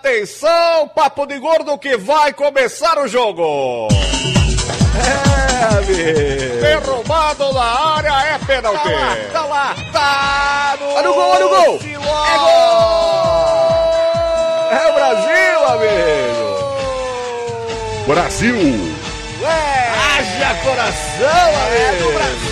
Atenção, papo de gordo que vai começar o jogo. É, amigo. Derrubado na área é pênalti. Tá lá, Tá no, Olha o gol, olha o gol. Siló. É gol! É o Brasil, amigo. Brasil! É. Haja coração, É amigo! do Brasil.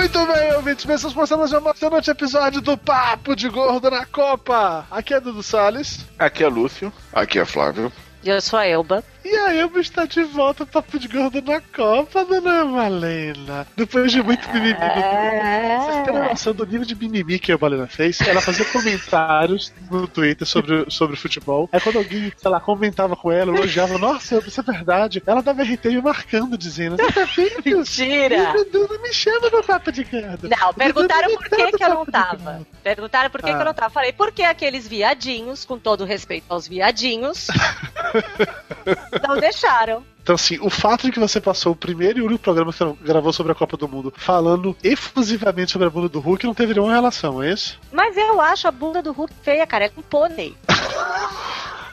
Muito bem, ouvintes, pensamos por mais um emocionante episódio do Papo de Gordo na Copa. Aqui é Dudu Salles. Aqui é Lúcio. Aqui é Flávio. Eu sou a Elba. E a Elba está de volta Papo de Gordo na Copa, dona Malena. Depois de muito mimimi. Vocês têm noção do nível de mimimi que a Malena fez? Ela fazia comentários no Twitter sobre, sobre futebol. Aí quando alguém, sei lá, comentava com ela, elogiava, nossa, isso é verdade. Ela dava RT me marcando, dizendo, você tá vendo? Mentira! Não me chama no Papo de Gordo. Não, perguntaram por que, que eu não tava. Perguntaram por que, que eu não tava. Falei, porque aqueles viadinhos, com todo respeito aos viadinhos, não deixaram. Então, assim, o fato de que você passou o primeiro e único programa que você gravou sobre a Copa do Mundo falando efusivamente sobre a bunda do Hulk não teve nenhuma relação, é isso? Mas eu acho a bunda do Hulk feia, cara. É um pônei.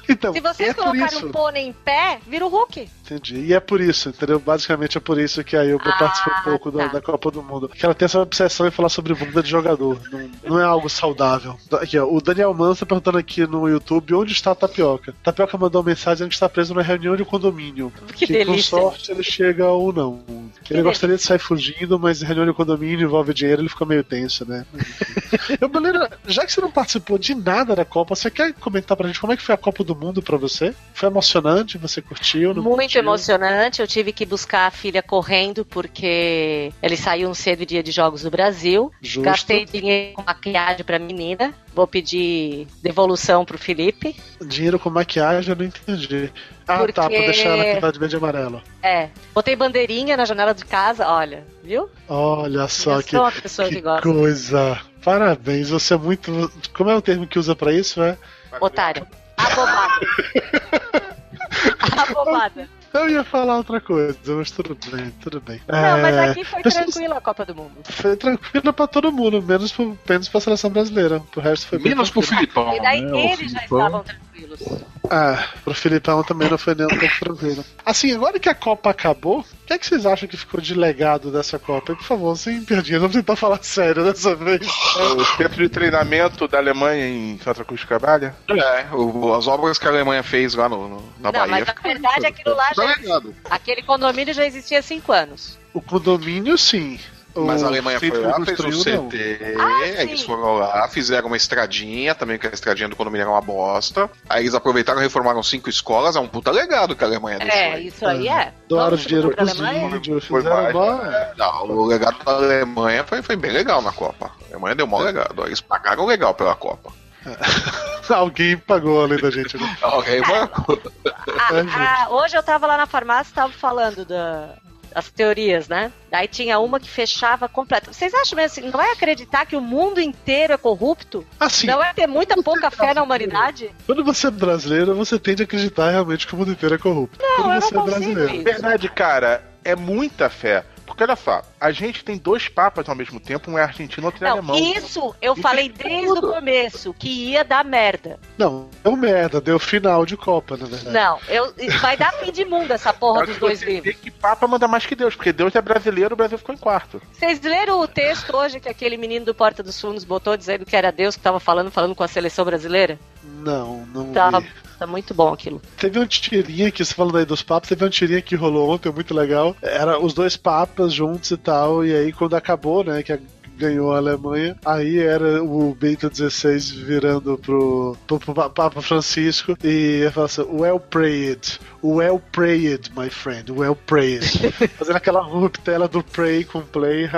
Então, Se vocês é colocarem um pônei em pé, vira o Hulk. Entendi. E é por isso, entendeu? Basicamente é por isso que a Ilba Ah, participou um pouco da, tá. da Copa do Mundo. Que ela tem essa obsessão em falar sobre bunda de jogador. Não, não é algo saudável. Aqui, ó, o Daniel Manso tá perguntando aqui no YouTube onde está a Tapioca. Tapioca mandou uma mensagem que está preso na reunião de condomínio. Que com delícia. sorte ele chega ou não. Que ele gostaria de sair fugindo, mas reunião de condomínio envolve dinheiro, ele fica meio tenso, né? Eu, Beleza, já que você não participou de nada da Copa, você quer comentar pra gente como é que foi a Copa do Mundo pra você? Foi emocionante? Você curtiu? Não Muito emocionante. Eu tive que buscar a filha correndo porque eles saíam cedo dia de jogos do Brasil. Justo. Gastei dinheiro com maquiagem pra menina. Vou pedir devolução pro Felipe. Dinheiro com maquiagem, eu não entendi. Ah, Porque- tá, pra deixar ela pintada de verde e amarelo. É. Botei bandeirinha na janela de casa, olha, viu? Olha só eu que, sou uma pessoa que, que gosta. coisa. Parabéns, você é muito. Como é o termo que usa pra isso, é? Otário. Abobada. Abobada. Eu ia falar outra coisa, mas tudo bem, tudo bem. Não, mas É, aqui foi pessoas- tranquila a Copa do Mundo. Foi tranquilo pra todo mundo, menos, pro, menos pra seleção brasileira. Pro resto foi bem Menos pro. Filipão. E daí né? O eles já Filipão. estavam tranquilos. Ah, pro Filipão também não foi nem um pouco tranquilo. Assim, agora que a Copa acabou, o que, é que vocês acham que ficou de legado dessa Copa? E, por favor, sem perdinha, vamos tentar falar sério dessa vez. O centro de treinamento da Alemanha em Santa Cruz de Cabalha? É, o- as obras que a Alemanha fez lá no, no- na Não, Bahia. mas na verdade aquilo lá Tá já. ligado. Aquele condomínio já existia há cinco anos. O condomínio, sim. Mas a Alemanha foi lá, fez o. CT, Ah, eles sim. foram lá, fizeram uma estradinha, também que a estradinha do condomínio era uma bosta. Aí eles aproveitaram e reformaram cinco escolas, é um puta legado que a Alemanha deixou É, aí. isso aí é. Doaram Vamos dinheiro pros Alemanha? índios, Foi fizeram mais, bom. é, Não, o legado da Alemanha foi, foi bem legal na Copa. A Alemanha deu mó legado. Eles pagaram legal pela Copa. Alguém pagou além da gente, né? Ok, mano. Ah, ah, hoje eu tava lá na farmácia e tava falando da, das teorias, né? Daí tinha uma que fechava completo. Vocês acham mesmo assim, não é acreditar que o mundo inteiro é corrupto? Assim, Não é ter muita pouca fé na humanidade? quando você é brasileiro, você tende a acreditar realmente que o mundo inteiro é corrupto. Não, quando eu você não é consigo brasileiro. isso. Verdade, cara, é muita fé. Porque olha só, a gente tem dois papas ao mesmo tempo, um é argentino, outro é Não, alemão. isso eu E falei tem desde o começo, que ia dar merda. Não, deu merda, deu final de Copa, na verdade. Não, eu, vai dar fim de mundo essa porra Só dos dois livros. que Papa manda mais que Deus, porque Deus é brasileiro, o Brasil ficou em quarto. Vocês leram o texto hoje que aquele menino do Porta dos Fundos botou dizendo que era Deus que tava falando, falando com a seleção brasileira? Não, não Tá, vi. tá muito bom aquilo. Teve uma tirinha que, você falando aí dos papas, teve uma tirinha que rolou ontem, muito legal. Era os dois papas juntos e tal, e aí quando acabou, né, que a- ganhou a Alemanha, aí era o Bento XVI virando pro, pro, pro Papa Francisco e ia falar assim, well prayed, well prayed, my friend, well prayed. Fazendo aquela ruptela do pray com play.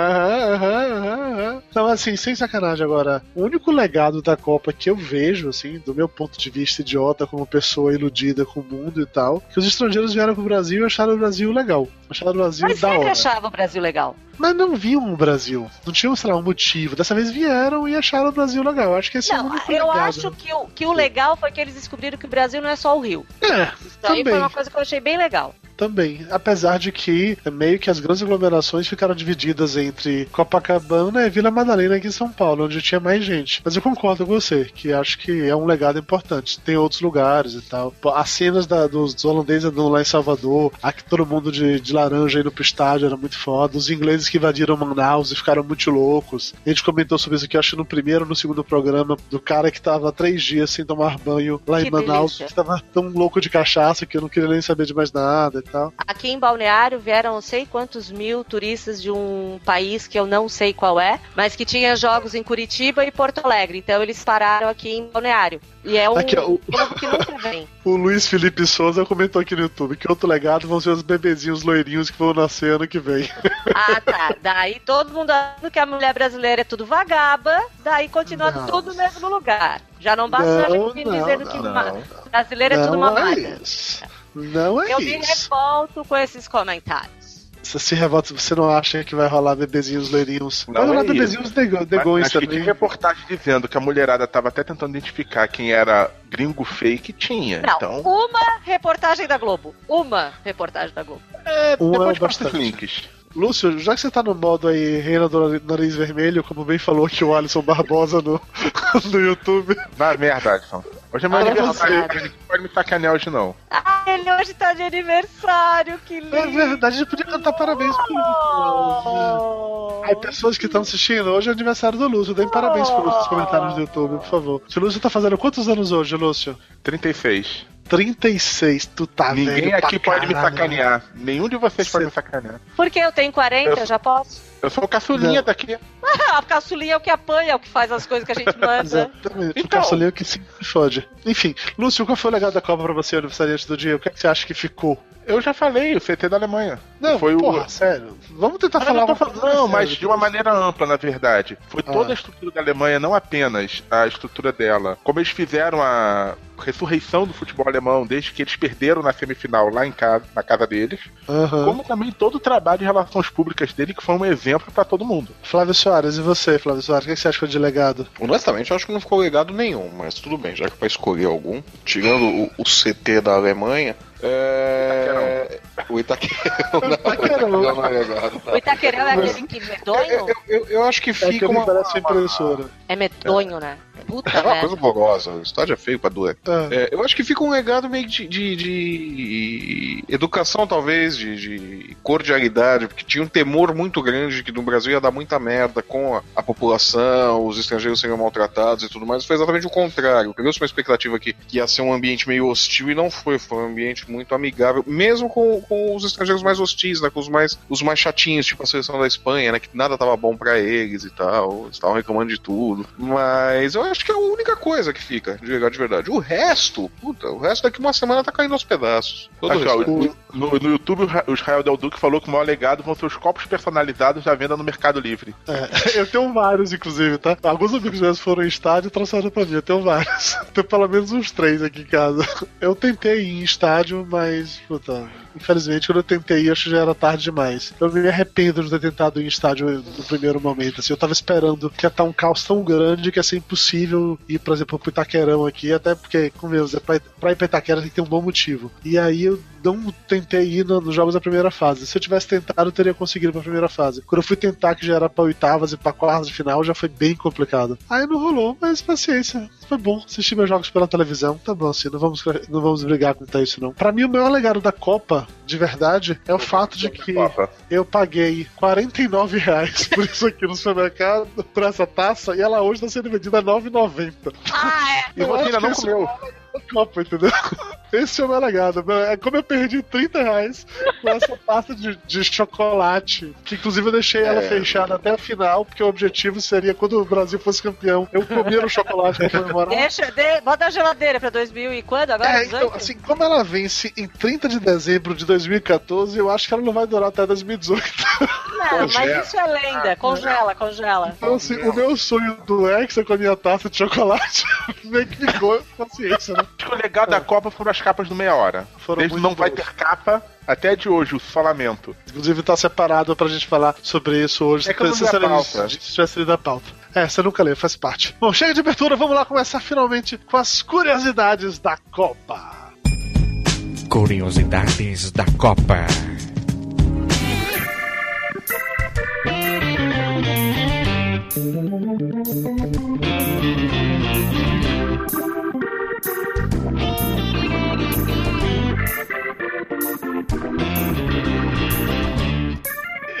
Então, assim, sem sacanagem agora, o único legado da Copa que eu vejo, assim, do meu ponto de vista idiota, como pessoa iludida com o mundo e tal, que os estrangeiros vieram pro Brasil e acharam o Brasil legal. Acharam o Brasil Mas da sempre hora. achava o Brasil legal. Mas não viam o Brasil. Não tinham, sei lá, um motivo. Dessa vez vieram e acharam o Brasil legal. Acho que esse é o Não, único eu legado. acho que o, que o legal foi que eles descobriram que o Brasil não é só o Rio. É, Isso aí também. foi uma coisa que eu achei bem legal. Também. Apesar de que meio que as grandes aglomerações ficaram divididas entre Copacabana e Vila Madalena aqui em São Paulo, onde tinha mais gente. Mas eu concordo com você, que acho que é um legado importante. Tem outros lugares e tal. As cenas da, dos, holandeses andando lá em Salvador, aqui todo mundo de, de laranja indo pro estádio era muito foda. Os ingleses que invadiram Manaus e ficaram muito loucos. A gente comentou sobre isso aqui, acho que no primeiro ou no segundo programa, do cara que tava três dias sem tomar banho lá que em Manaus, delícia. que tava tão louco de cachaça que eu não queria nem saber de mais nada e tal. Aqui em Balneário vieram não sei quantos mil turistas de um país que eu não sei qual é, mas que tinha jogos em Curitiba e Porto Alegre. Então eles pararam aqui em Balneário. E é um aqui, o... que nunca vem. O Luiz Felipe Souza comentou aqui no YouTube que outro legado vão ser os bebezinhos loirinhos que vão nascer ano que vem. Ah, tá. Daí todo mundo achando que a mulher brasileira é tudo vagaba, daí continua não. tudo no mesmo lugar. Já não basta não, a gente não, dizendo não, que brasileira é tudo mamada. É. Não é Eu isso. Eu me revolto com esses comentários. Você se revolta, você não acha que vai rolar bebezinhos loirinhos? Não vai rolar é bebezinhos negões também. Tinha reportagem dizendo que a mulherada tava até tentando identificar quem era gringo fake, tinha. Não, então... uma reportagem da Globo. Uma reportagem da Globo. É, uma depois é bastante. links. Lúcio, já que você tá no modo aí Reina do Nariz Vermelho, como bem falou que o Alisson Barbosa no, no YouTube. Vai merda, Alisson. Hoje é meu aniversário, ele pode me sacanear hoje não. Ah, ele hoje tá de aniversário, que lindo. É verdade, a gente podia cantar parabéns pro Lúcio. Aí, pessoas que estão assistindo, hoje é aniversário do Lúcio, deem parabéns pro Lúcio nos comentários do YouTube, por favor. O Lúcio tá fazendo quantos anos hoje, Lúcio? 36. 36, tu tá Ninguém aqui pode me sacanear. Nenhum de vocês Cê... pode me sacanear. Porque eu tenho 40, eu, já posso. Eu sou o caçulinha Não. daqui. a caçulinha é o que apanha, é o que faz as coisas que a gente manda. Exatamente, então... o caçulinha é o que se fode. Enfim, Lúcio, qual foi o legado da Copa pra você, aniversariante do dia? O que, é que você acha que ficou? Eu já falei, o CT da Alemanha. Não, foi porra, o... sério. Vamos tentar falar uma coisa. Não, mas de uma maneira ampla, na verdade. Foi ah. toda a estrutura da Alemanha, não apenas a estrutura dela. Como eles fizeram a ressurreição do futebol alemão desde que eles perderam na semifinal lá em casa, na casa deles. Uhum. Como também todo o trabalho de relações públicas dele, que foi um exemplo para todo mundo. Flávio Soares, e você, Flávio Soares, o que você acha de legado? Honestamente, eu acho que não ficou legado nenhum, mas tudo bem, já que para escolher algum, tirando o, o CT da Alemanha, é... O Itaquerão. Não, Itaquerão. não é. O Itaquerão é aquele que medonho? Eu, eu, eu acho que fica é que uma... parece impressora. É medonho, né? Puta, é uma coisa horrorosa. O estádio é feio pra doer. É. É, eu acho que fica um legado meio de, de, de educação, talvez, de, de, cordialidade, porque tinha um temor muito grande de que no Brasil ia dar muita merda com a, a população, os estrangeiros seriam maltratados e tudo mais. Foi exatamente o contrário. Criou-se uma expectativa que, que ia ser um ambiente meio hostil e não foi. Foi um ambiente muito amigável, mesmo com, com os estrangeiros mais hostis, né? Com os mais, os mais chatinhos, tipo a seleção da Espanha, né? Que nada tava bom para eles e tal. Eles estavam reclamando de tudo. Mas eu acho que é a única coisa que fica, de verdade, de verdade. O resto, puta, o resto daqui uma semana tá caindo aos pedaços. Todo Aqui, ó, no, no, YouTube, o Israel Del Duque falou que o maior legado vão ser os copos personalizados à venda no Mercado Livre. É, eu tenho vários, inclusive, tá? Alguns amigos meus foram em estádio e trouxeram pra mim. Eu tenho vários. tenho pelo menos uns três aqui em casa. Eu tentei ir em estádio, mas, puta, infelizmente, quando eu tentei acho que já era tarde demais. Eu me arrependo de ter tentado ir em estádio no primeiro momento. Assim, eu tava esperando que ia estar um caos tão grande que ia ser impossível ir, por exemplo, pro Itaquerão aqui, até porque, como eu dizer, pra, pra ir pra Itaquera tem que ter um bom motivo. E aí eu não tentei ir no, nos jogos da primeira fase. Se eu tivesse tentado, eu teria conseguido pra primeira fase. Quando eu fui tentar, que já era pra oitavas e pra quartas de final, já foi bem complicado. Aí não rolou, mas paciência. Foi bom assistir meus jogos pela televisão. Tá bom, assim, não vamos, não vamos brigar com isso, não. Pra mim, o maior legado da Copa, de verdade, é o fato de que eu paguei 49 reais por isso aqui no supermercado, por essa taça, e ela hoje tá sendo vendida a 9,90. Ah, é. E você ainda não comeu. Copa, entendeu? Esse é o meu legado. É como eu perdi 30 reais com essa pasta de, de chocolate. Que inclusive eu deixei ela é. fechada até o final, porque o objetivo seria, quando o Brasil fosse campeão, eu comer o chocolate pra comemorar. Deixa, de, bota a geladeira pra 2000 e quando? Agora? É, então, assim, como ela vence em 30 de dezembro de 2014, eu acho que ela não vai durar até 2018. Não, mas isso é lenda. Congela, congela. Então, assim, o meu sonho do Hexa com a minha taça de chocolate meio que ficou consciência, né? Acho que o legal da Copa foram as capas do meia hora. Foram Desde não vai ter capa, até de hoje, o solamento. Inclusive tá separado pra gente falar sobre isso hoje. É que eu não a gente tivesse lido a pauta. É, você nunca leu, faz parte. Bom, chega de abertura, vamos lá começar finalmente com as curiosidades da Copa. Curiosidades da Copa. Thank you.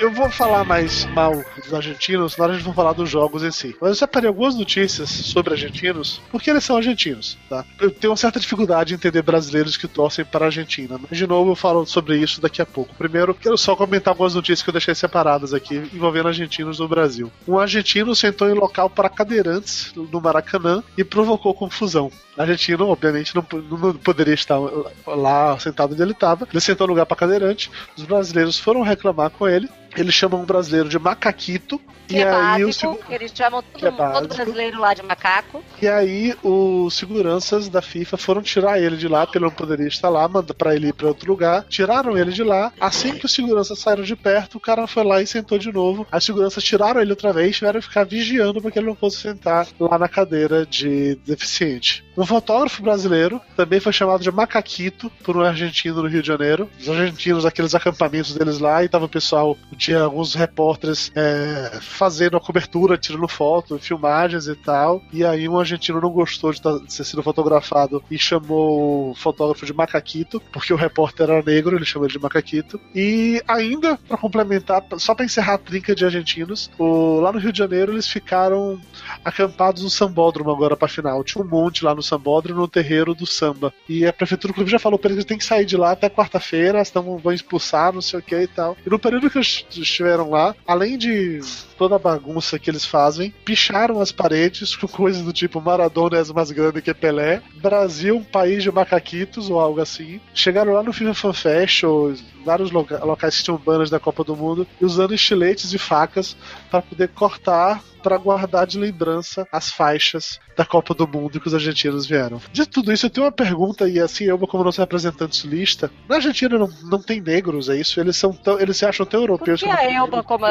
Eu vou falar mais mal dos argentinos na hora de falar dos jogos em si. Mas eu separei algumas notícias sobre argentinos, porque eles são argentinos, tá? Eu tenho uma certa dificuldade em entender brasileiros que torcem para a Argentina, mas de novo eu falo sobre isso daqui a pouco. Primeiro, quero só comentar algumas notícias que eu deixei separadas aqui envolvendo argentinos no Brasil. Um argentino sentou em local para cadeirantes no Maracanã e provocou confusão. O argentino, obviamente, não, não poderia estar lá sentado onde ele estava. Ele sentou no lugar para cadeirante. Os brasileiros foram reclamar com ele eles chamam o brasileiro de macaquito. Que e é aí básico, o eles chamam todo, é todo, brasileiro lá de macaco. E aí os seguranças da FIFA foram tirar ele de lá, porque ele não poderia estar lá, manda para ele ir para outro lugar. Tiraram ele de lá. Assim que os seguranças saíram de perto, o cara foi lá e sentou de novo. As seguranças tiraram ele outra vez, tiveram que ficar vigiando para que ele não fosse sentar lá na cadeira de deficiente. Um fotógrafo brasileiro também foi chamado de macaquito por um argentino no Rio de Janeiro. Os argentinos, aqueles acampamentos deles lá, e tava o pessoal tinha alguns repórteres é, fazendo a cobertura, tirando foto, filmagens e tal. E aí um argentino não gostou de, tá, de ter sido fotografado e chamou o fotógrafo de macaquito, porque o repórter era negro, ele chamou ele de macaquito. E ainda, para complementar, só para encerrar a trinca de argentinos, o, lá no Rio de Janeiro eles ficaram acampados no sambódromo agora para final. Tinha um monte lá no sambódromo no terreiro do samba. E a prefeitura clube já falou para eles que tem que sair de lá até quarta-feira, senão vão expulsar, não sei o que e tal. E no período que eles estiveram lá, além de toda a bagunça que eles fazem, picharam as paredes com coisas do tipo Maradona é mais grande que Pelé, Brasil, um país de macaquitos ou algo assim. Chegaram lá no FIFA Fan Fest, ou vários loca locais que tinham banners da Copa do Mundo, usando estiletes e facas para poder cortar para guardar de lembrança as faixas da Copa do Mundo que os argentinos vieram. De tudo isso, eu tenho uma pergunta, e assim, eu, como nosso representante sulista, na Argentina não, não tem negros, é isso? Eles, são tão, eles se acham tão europeus Por que a Elba como,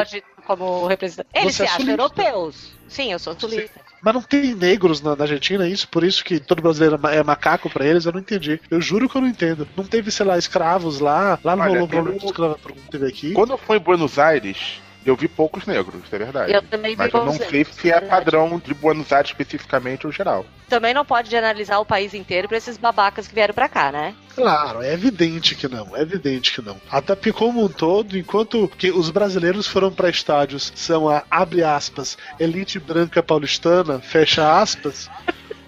como representante? Eles Você se é acham europeus. Sim, eu sou sulista. Sim. Mas não tem negros na, na, Argentina, é isso? Por isso que todo brasileiro é macaco para eles? Eu não entendi. Eu juro que eu não entendo. Não teve, sei lá, escravos lá. Lá não rolou problema de escravatura teve aqui. Quando eu fui em Buenos Aires, eu vi poucos negros, é verdade. Eu também vi Mas eu não sei se é padrão de Buenos Aires especificamente ou geral. Também não pode analisar o país inteiro para esses babacas que vieram para cá, né? Claro, é evidente que não, é evidente que não. Até porque como um todo, enquanto que os brasileiros foram para estádios são a abre aspas, elite branca paulistana, fecha aspas,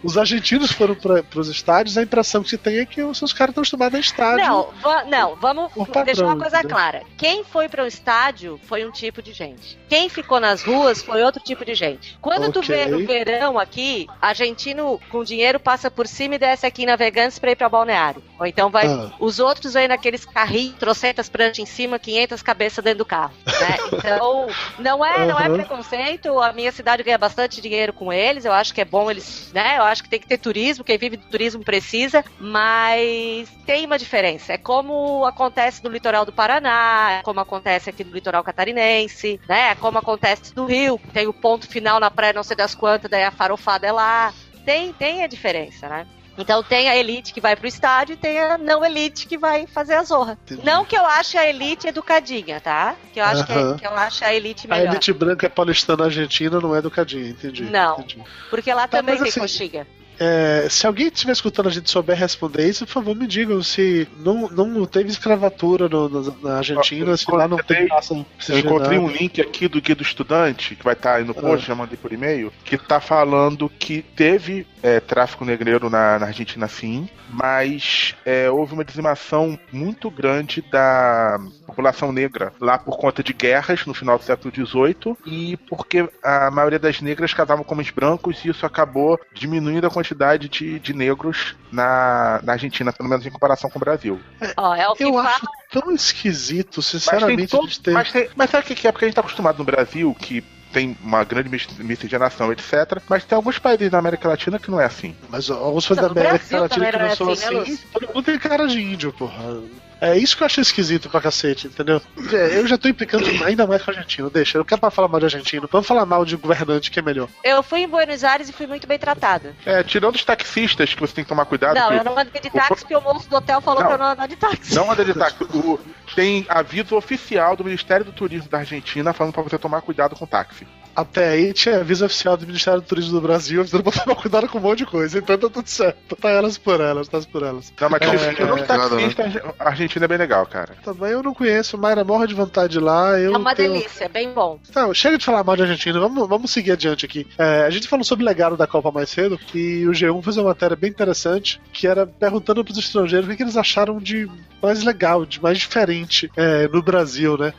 os argentinos foram para os estádios, a impressão que se tem é que os seus caras estão acostumados a estádio. Não, não, vamos padrão, deixar uma coisa clara. Quem foi para o estádio foi um tipo de gente. Quem ficou nas ruas foi outro tipo de gente. Quando okay. tu vê no verão aqui, argentino com dinheiro passa por cima e desce aqui em Navegantes para ir para balneário. Ou então vai. Ah. Os outros vêm naqueles carrinhos, trocentas pranchas em cima, 500 cabeças dentro do carro. Né? Então, não é, uhum. não é preconceito. A minha cidade ganha bastante dinheiro com eles. Eu acho que é bom eles, né? Eu acho que tem que ter turismo, quem vive do turismo precisa, mas tem uma diferença. É como acontece no litoral do Paraná, é como acontece aqui no litoral catarinense, né? É como acontece no Rio, tem o ponto final na praia não sei das quantas, daí a farofada é lá. Tem, tem a diferença, né? Então tem a elite que vai pro estádio e tem a não elite que vai fazer a zorra. Entendi. Não que eu ache a elite educadinha, tá? Que eu acho que, que, eu acho a elite melhor. A elite branca é paulistana argentina, não é educadinha, entendi. Não. Entendi. Porque lá tá, também tem assim, coxinha. É, se alguém estiver escutando a gente souber responder isso, por favor, me digam se não, não teve escravatura no, no, na Argentina, se lá não tem raça. Eu encontrei um link aqui do Guia do Estudante, que vai estar tá aí no post, ah. já mandei por e-mail, que está falando que teve é, tráfico negreiro na, na, Argentina sim, mas é, houve uma dizimação muito grande da população negra lá por conta de guerras no final do século XVIII e porque a maioria das negras casavam com homens brancos e isso acabou diminuindo a quantidade de, de negros na, na Argentina, pelo menos em comparação com o Brasil. É, oh, é o eu fala... acho tão esquisito, sinceramente. Mas, todo, mas, tem, mas sabe o que é? Porque a gente está acostumado no Brasil que tem uma grande miscigenação, etc. Mas tem alguns países da América Latina que não é assim. Mas alguns países da América Latina que não são assim, né, assim todo mundo tem cara de índio, porra. É isso que eu achei esquisito pra cacete, entendeu? É, eu já tô implicando ainda mais com o argentino, deixa. Eu não quero pra falar mal de argentino. Vamos falar mal de governante, que é melhor. Eu fui em Buenos Aires e fui muito bem tratada. É, tirando os taxistas, que você tem que tomar cuidado. Não, eu não andei de táxi, o... porque o moço do hotel falou não, pra eu não andar de táxi. Não andei de táxi. O... Tem aviso oficial do Ministério do Turismo da Argentina falando pra você tomar cuidado com o táxi. Até aí tinha aviso oficial do Ministério do Turismo do Brasil avisando pra tomar cuidado com um monte de coisa. Então tá tudo certo. Tá elas por elas, tá por elas. Não, mas é, é, é, taxista, a Argentina é bem legal, cara. Também eu não conheço, Mayra morre de vontade de lá. Eu é uma tenho... delícia, é bem bom. Então, chega de falar mal de Argentina, vamos, vamos seguir adiante aqui. É, a gente falou sobre o legado da Copa mais cedo, e o G1 fez uma matéria bem interessante, que era perguntando pros estrangeiros o que, que eles acharam de mais legal, de mais diferente é, no Brasil, né?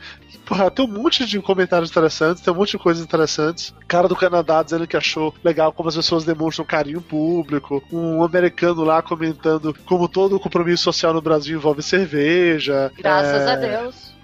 Porra, tem um monte de comentários interessantes, tem um monte de coisas interessantes. Cara do Canadá dizendo que achou legal como as pessoas demonstram carinho público. Um americano lá comentando como todo o compromisso social no Brasil envolve cerveja. Graças é... a Deus.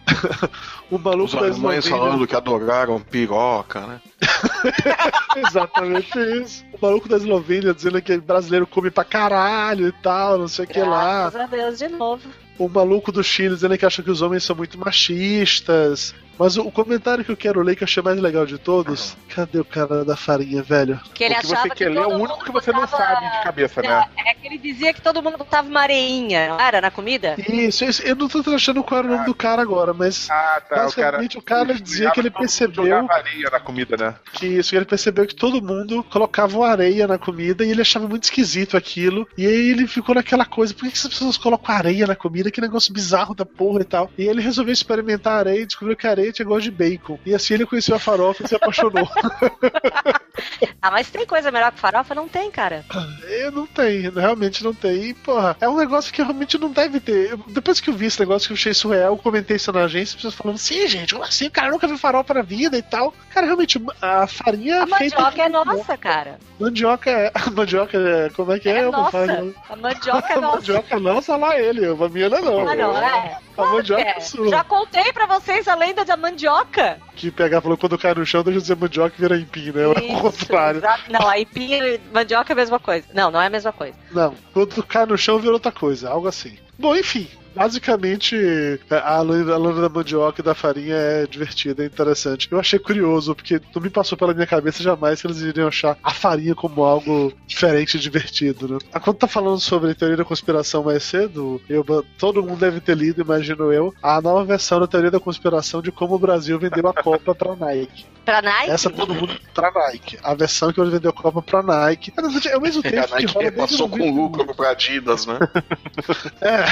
o maluco Os da Eslovênia... falando que adoraram piroca, né? Exatamente isso. O maluco da Eslovênia dizendo que brasileiro come pra caralho e tal, não sei o que lá. Graças a Deus de novo o maluco do Chile dizendo que acha que os homens são muito machistas. Mas o, comentário que eu quero ler, que eu achei mais legal de todos, cadê o cara da farinha, velho? Que ele o que achava você que quer ler é o único que você não sabe de cabeça, né? É que ele dizia que todo mundo botava uma areinha, não era, na comida? Isso, isso, eu não tô achando qual era o nome do cara agora, mas ah, tá, basicamente o cara, o cara dizia que ele percebeu... areia na comida, né? Que isso, que ele percebeu que todo mundo colocava uma areia na comida e ele achava muito esquisito aquilo. E aí ele ficou naquela coisa, por que, que essas pessoas colocam areia na comida? Que negócio bizarro da porra e tal. E ele resolveu experimentar a areia e descobriu que a areia tinha gosto de bacon. E assim ele conheceu a farofa e se apaixonou. ah, mas tem coisa melhor que farofa? Não tem, cara. Eu não tem, realmente não tem. E, porra, é um negócio que realmente não deve ter. depois que eu vi esse negócio que eu achei surreal, eu comentei isso na agência, as pessoas falando, sim, gente, como assim? O cara nunca viu farofa na vida e tal. Cara, realmente, a farinha. A mandioca é nossa, cara. Mandioca é. A mandioca é. Como é que é? é nossa. A mandioca é nossa. A mandioca é nossa, lá ele. A minha não é não. Ah, não, é. A mandioca é sua. Já contei pra vocês a lenda da mandioca. Que pegar falou quando cai no chão, deixa de ser mandioca e vira empim, né? é o contrário. Exato. Não, a empim e mandioca é a mesma coisa. Não, não é a mesma coisa. Não, quando cai no chão vira outra coisa, algo assim. Bom, enfim, Basicamente, é, a lâmina, a lâmina da mandioca e da farinha é divertida, é interessante. Eu achei curioso, porque não me passou pela minha cabeça jamais que eles iriam achar a farinha como algo diferente e divertido, né? Ah, quando tá falando sobre teoria da conspiração mais cedo, eu, todo mundo deve ter lido, imagino eu, a nova versão da teoria da conspiração de como o Brasil vendeu a Copa pra Nike. Pra Nike? Essa todo mundo pra Nike. A versão que ele vendeu a Copa pra Nike. É o mesmo é, a Nike que rola passou com lucro pra Adidas, né? é,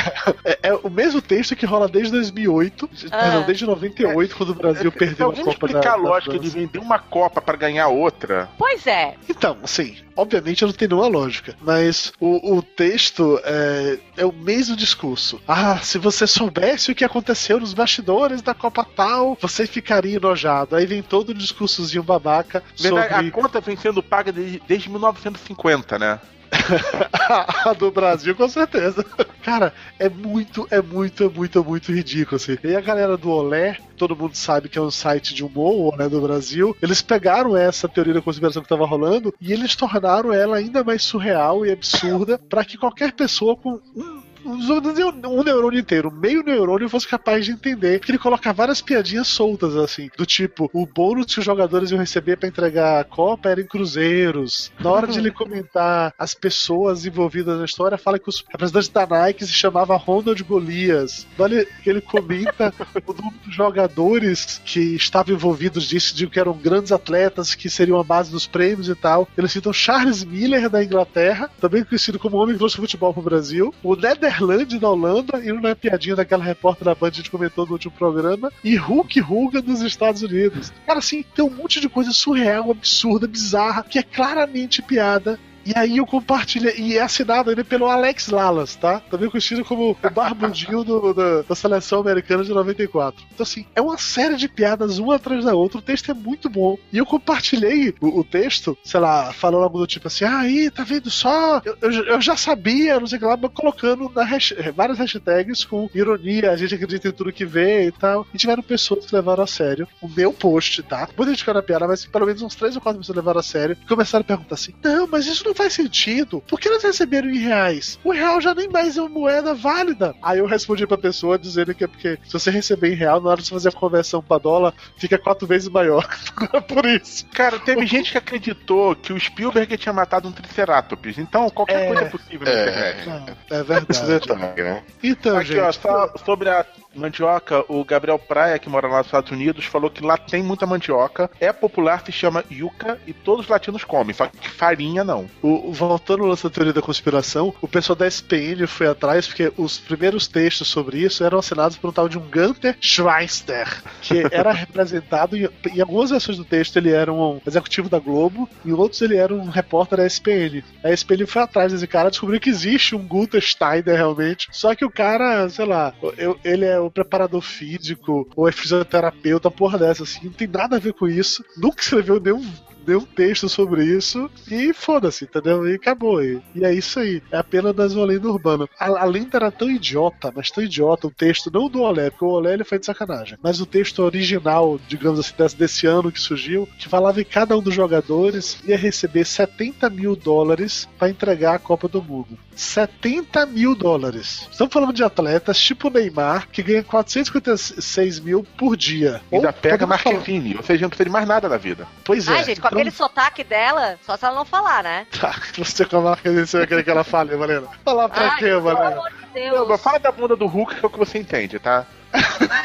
é, é, o mesmo texto que rola desde 2008, ah. não, desde 98, é, quando o Brasil é, perdeu a Copa explicar da, a lógica de vender uma Copa para ganhar outra? Pois é. Então, assim, obviamente não tem nenhuma lógica, mas o, o texto é, é o mesmo discurso. Ah, se você soubesse o que aconteceu nos bastidores da Copa tal, você ficaria enojado. Aí vem todo o discursozinho babaca Verdade, sobre... A conta vem sendo paga desde, desde 1950, né? a do Brasil, com certeza. Cara, é muito, é muito, é muito, é muito ridículo, assim. E a galera do Olé, todo mundo sabe que é um site de humor, o Olé do Brasil, eles pegaram essa teoria da conspiração que tava rolando e eles tornaram ela ainda mais surreal e absurda para que qualquer pessoa com um um neurônio inteiro, meio neurônio fosse capaz de entender que ele coloca várias piadinhas soltas, assim, do tipo, o bônus que os jogadores iam receber para entregar a Copa era em cruzeiros. Na hora de ele comentar as pessoas envolvidas na história, fala que os representantes da Nike se chamava Ronald Golias. Vale que ele comenta o número de jogadores que estavam envolvidos disso, de que eram grandes atletas, que seriam a base dos prêmios e tal. Eles citam Charles Miller da Inglaterra, também conhecido como homem que trouxe futebol pro Brasil. O Nether Netherland, na Holanda, indo na piadinha daquela repórter da Band que a gente comentou no último programa, e Hulk Hogan nos Estados Unidos. Cara, assim, tem um monte de coisa surreal, absurda, bizarra, que é claramente piada e aí eu compartilhei, e é assinado ainda pelo Alex Lalas, tá? Também conhecido como o barbudinho do, da, da, seleção americana de 94. Então, assim, é uma série de piadas uma atrás da outra, o texto é muito bom. E eu compartilhei o, o texto, sei lá, falando algo do tipo assim, ah, aí, tá vendo só? Eu, eu, eu já sabia, não sei o que lá, mas colocando hash, várias hashtags com ironia, a gente acredita em tudo que vê e tal. E tiveram pessoas que levaram a sério o meu post, tá? Muita gente ficou na piada, mas pelo menos uns três ou quatro pessoas levaram a sério e começaram a perguntar assim, não, mas isso não faz sentido. Por que eles receberam em reais? O real já nem mais é uma moeda válida. Aí eu respondi pra pessoa dizendo que é porque se você receber em real, na hora de você fazer a conversão pra dólar, fica quatro vezes maior. Por isso. Cara, teve gente que acreditou que o Spielberg tinha matado um Triceratops. Então qualquer é, coisa é possível é. É, é verdade. né? Então, Aqui, gente. Ó, só sobre a mandioca, o Gabriel Praia, que mora lá nos Estados Unidos, falou que lá tem muita mandioca, é popular, se chama yuca e todos os latinos comem, farinha não. O, voltando ao lance teoria da conspiração, o pessoal da SPN foi atrás porque os primeiros textos sobre isso eram assinados por um tal de um Gunter Schweister, que era representado em, em algumas versões do texto ele era um executivo da Globo, em outros ele era um repórter da SPN. A SPN foi atrás desse cara, descobriu que existe um Gunter Steiner realmente, só que o cara, sei lá, eu, ele é o preparador físico ou é fisioterapeuta, porra dessa, assim, não tem nada a ver com isso. Nunca escreveu nenhum deu um texto sobre isso e foda-se, entendeu? E acabou. E, e, é isso aí. É a pena das lenda urbana. A, a, lenda era tão idiota, mas tão idiota o texto, não do Olé, porque o Olé ele foi de sacanagem, mas o texto original, digamos assim, desse, desse ano que surgiu, que falava que cada um dos jogadores ia receber 70 mil dólares para entregar a Copa do Mundo. 70 mil dólares. Estamos falando de atletas tipo Neymar, que ganha 456 mil por dia. Ainda Ou, pega Marquezine, ou seja, não precisa de mais nada na vida. Pois é. Ai, gente, aquele sotaque dela, só se ela não falar, né? Tá, você com a Marquezine, você vai querer que ela fale, Valena. Falar pra Ai, quê, Valena? Pelo amor de Deus. Não, mas fala da bunda do Hulk, que é o que você entende, tá?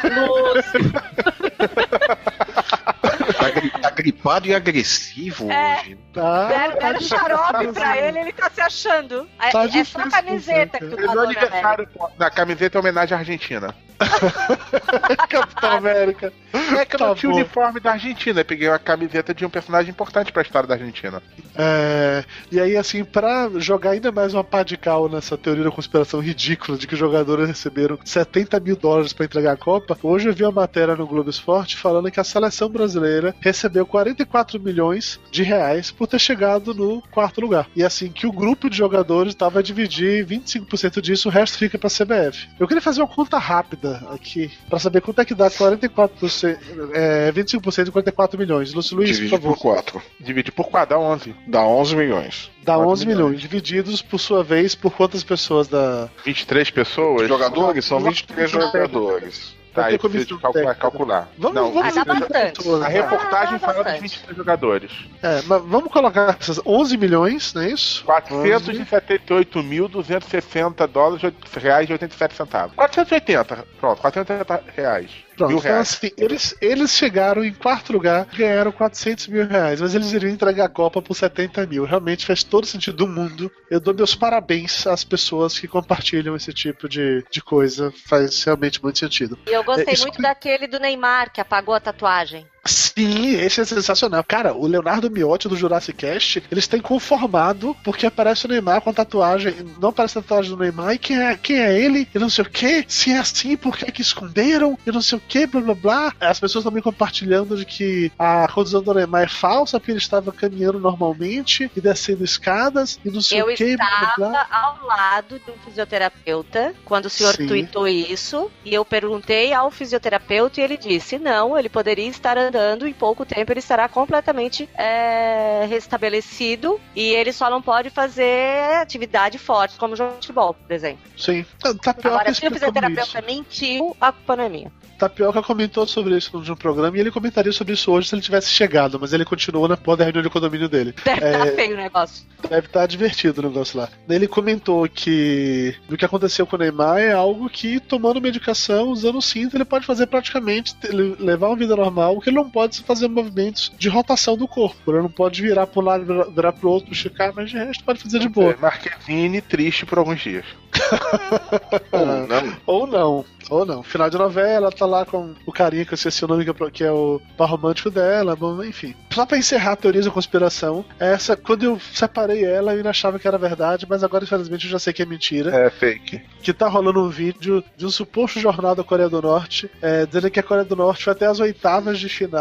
Lúcio. tá, tá, gripado e agressivo é. hoje. Tá, deram, deram tá xarope pra ele, ele tá se achando. É, tá é só a camiseta que tu falou, né, aniversário, Na camiseta é homenagem à Argentina. Capitão América. É que eu tá não tinha o uniforme da Argentina. Eu peguei uma camiseta de um personagem importante pra história da Argentina. É, e aí, assim, pra jogar ainda mais uma pá de cal nessa teoria da conspiração ridícula de que os jogadores receberam 70 mil dólares pra entregar a Copa, hoje eu vi uma matéria no Globo Esporte falando que a seleção brasileira recebeu 44 milhões de reais por ter chegado no quarto lugar. E assim, que o grupo de jogadores estava a dividir 25% disso, o resto fica pra CBF. Eu queria fazer uma conta rápida aqui, pra saber quanto é que dá 44%, é, 25% de 44 milhões. Lúcio Luiz, Divide por favor. por 4. Divide por 4, dá 11. Dá 11 milhões. Dá 11 milhões. milhões. divididos por sua vez por quantas pessoas da 23 pessoas? Jogadores são 23 jogadores. Tá, aí precisa calcular. calcular. Vamos, não, vamos ah, bastante. A reportagem ah, fala dos 23 jogadores. É, mas vamos colocar essas 11 milhões, não é isso? 478.260 dólares, reais e 87 centavos. 480, pronto, 480 reais. Pronto, então assim, eles, eles chegaram em quarto lugar, ganharam 400 mil reais, mas eles iriam entregar a Copa por 70 mil. Realmente faz todo sentido do mundo. Eu dou meus parabéns às pessoas que compartilham esse tipo de, de coisa. Faz realmente muito sentido. E eu gostei é, muito daquele do Neymar, que apagou a tatuagem. Sim, esse é sensacional. Cara, o Leonardo Miotti do Jurassic Cast, eles têm conformado porque aparece o Neymar com a tatuagem, não aparece a tatuagem do Neymar, e quem é, quem é ele? E não sei o que. Se é assim, por que, é que esconderam? E não sei o que, blá blá blá. As pessoas também compartilhando de que a condição do Neymar é falsa, porque ele estava caminhando normalmente e descendo escadas e não sei Eu o que. Eu estava blá, blá. ao lado de um fisioterapeuta quando o senhor Sim. tweetou isso, e eu perguntei ao fisioterapeuta e ele disse: não, ele poderia estar andando em pouco tempo ele estará completamente é, restabelecido e ele só não pode fazer atividade forte, como jogar futebol, por exemplo. Sim. Tá, tá Agora, se o fisioterapeuta mentiu, a culpa não é minha. Tapioca comentou sobre isso no programa e ele comentaria sobre isso hoje se ele tivesse chegado, mas ele continuou na porra da reunião de condomínio dele. Deve estar tá é, feio o negócio. Deve estar tá divertido o negócio lá. Ele comentou que o que aconteceu com o Neymar é algo que, tomando medicação, usando cinto, ele pode fazer praticamente levar uma vida normal, que ele não pode fazer movimentos de rotação do corpo. Ele não pode virar para um lado, virar, virar para o outro, esticar, mas de resto pode fazer de boa. Marquezine triste por alguns dias. Ou não. Ou não. Ou não. Final de novela, tá lá com o carinha que eu esqueci o nome, que é o par romântico dela, bom, enfim. Só pra encerrar a teoria da conspiração, essa, quando eu separei ela, eu ainda achava que era verdade, mas agora, infelizmente, eu já sei que é mentira. É fake. Que tá rolando um vídeo de um suposto jornal da Coreia do Norte, é, dizendo que a Coreia do Norte foi até as oitavas de final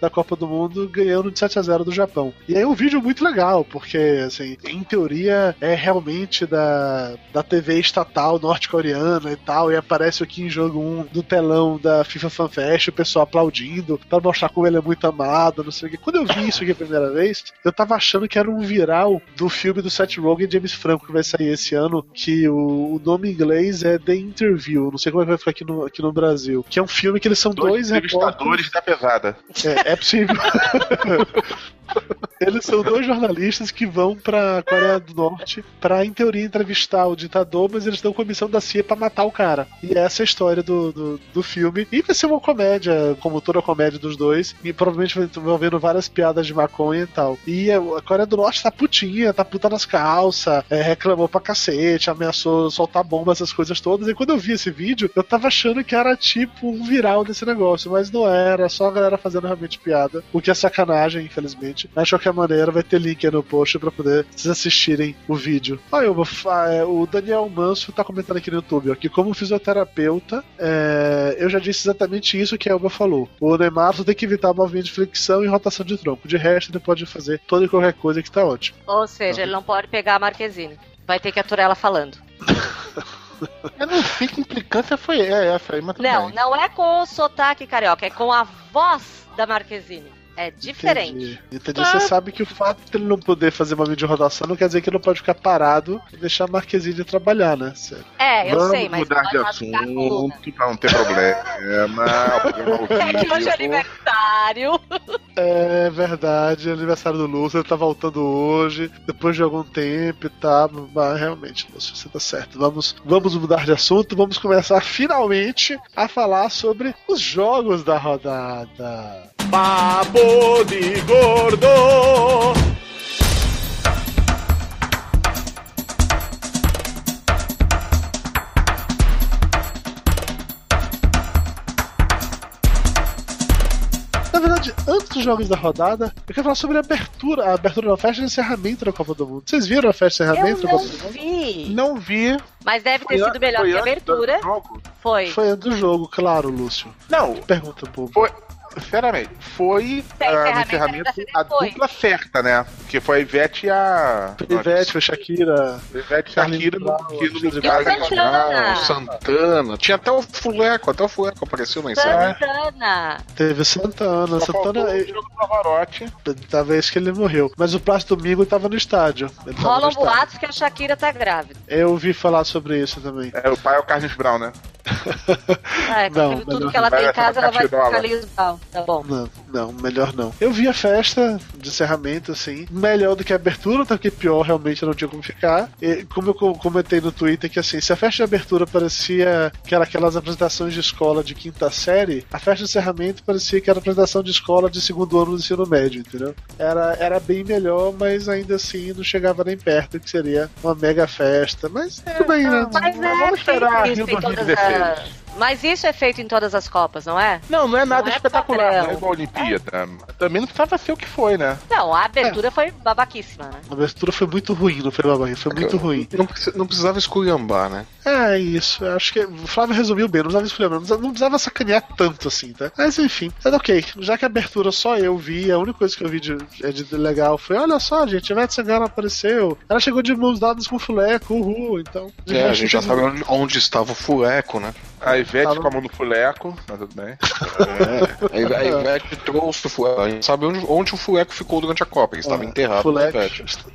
da Copa do Mundo, ganhando de 7 a 0 do Japão. E aí é um vídeo muito legal, porque, assim, em teoria, é realmente da, da TV estatal norte-coreana e tal, e aparece aqui em jogo 1 do telão da FIFA Fan Fest, o pessoal aplaudindo, para mostrar como ele é muito amado, não sei o que. Quando eu vi isso aqui a primeira vez, eu tava achando que era um viral do filme do Seth Rogen e James Franco que vai sair esse ano, que o, o nome em inglês é The Interview, não sei como é que vai ficar aqui no, aqui no Brasil, que é um filme que eles são dois, dois entrevistadores da pesada. É, é possível. Eles são dois jornalistas que vão pra Coreia do Norte pra, em teoria, entrevistar o ditador, mas eles dão comissão da CIA pra matar o cara. E essa é a história do, do, do filme. E vai ser uma comédia, como toda comédia dos dois, e provavelmente vai envolvendo várias piadas de maconha e tal. E a Coreia do Norte tá putinha, tá puta nas calças, é, reclamou pra cacete, ameaçou soltar bomba, essas coisas todas. E quando eu vi esse vídeo, eu tava achando que era tipo um viral desse negócio, mas não era, só a galera fazendo realmente piada. O que é sacanagem, infelizmente. Mas de qualquer maneira, vai ter link aí no post pra poder vocês assistirem o vídeo. Olha, é, o Daniel Manso tá comentando aqui no YouTube, ó, que como fisioterapeuta, é, eu já disse exatamente isso que a Elba falou. O Neymar tem que evitar movimento de flexão e rotação de tronco. De resto, ele pode fazer toda e qualquer coisa que tá ótimo. Ou seja, tá. ele não pode pegar a Marquezine. Vai ter que aturar ela falando. Eu não sei que implicância foi essa aí, mas Não, bem. não é com o sotaque carioca, é com a voz da Marquezine. É diferente. Entendi. Entendi. Você sabe que o fato de ele não poder fazer uma videorodação não quer dizer que ele não pode ficar parado e deixar a Marquezine trabalhar, né? É, eu Vamos sei, mas. mudar de assunto pra não ter problema. é que hoje é aniversário. É verdade, é aniversário do Lúcio, ele tá voltando hoje, depois de algum tempo e tá. Mas realmente, Lúcio, você tá certo. Vamos, vamos mudar de assunto, vamos começar finalmente a falar sobre os jogos da rodada. Papo de Gordo. Na verdade, antes dos jogos da rodada, eu quero falar sobre a abertura, a abertura da festa de encerramento da Copa do Mundo. Vocês viram a festa de encerramento da Copa do Mundo? Vi. Não vi. Mas deve ter foi sido melhor que a abertura. Foi. Foi antes do jogo, claro, Lúcio. Não. Pergunta, povo. Foi, sinceramente, foi uh, no encerramento a dupla certa, né? Que foi a Ivete e a. Ivete, foi Shakira. Ivete e Shakira no, Santana. Santana. Tinha até o Fuleco, até o Fuleco apareceu na encerramento. Santana. Teve Santana. Só Santana. O Pavarotti. Talvez que ele morreu. Mas o próximo domingo tava no estádio. Rolam boatos que a Shakira tá grávida. Eu ouvi falar sobre isso também. É, o pai é o Carlos Brown, né? é, não, tudo que ela tem em casa, ela vai ficar ali Tá bom. Não, não, melhor não. Eu vi a festa de encerramento, assim, melhor do que a abertura, até que pior realmente não tinha como ficar. E, como eu comentei no Twitter, que assim, se a festa de abertura parecia que era aquelas apresentações de escola de quinta série, a festa de encerramento parecia que era apresentação de escola de segundo ano do ensino médio, entendeu? Era, era bem melhor, mas ainda assim não chegava nem perto do que seria uma mega festa. Mas é, tudo bem, né? Mas é, Vamos esperar Rio 了 Mas isso é feito em todas as Copas, não é? Não, não é nada não é espetacular, é não é igual a Olimpíada. É. Também não precisava ser o que foi, né? Não, a abertura é. foi babaquíssima, né? A abertura foi muito ruim, não foi babaquíssima, foi muito ruim. Não, não precisava esculhambar, né? É, isso. Eu acho que o Flávio resumiu bem, não precisava esculhambar, não precisava sacanear tanto assim, tá? Mas enfim, é ok. Já que a abertura só eu vi, a única coisa que eu vi de, de legal foi: olha só, gente, a Ivete Sangalo apareceu. Ela chegou de mãos dadas com o Fuleco, uhul, então. É, a gente já sabe onde estava o Fuleco, né? A Ivete com a mão no fuleco, mas tudo bem. É, a Ivete trouxe o fuleco. A gente sabe onde, onde o fuleco ficou durante a Copa. Ele estava é, enterrado fuleco,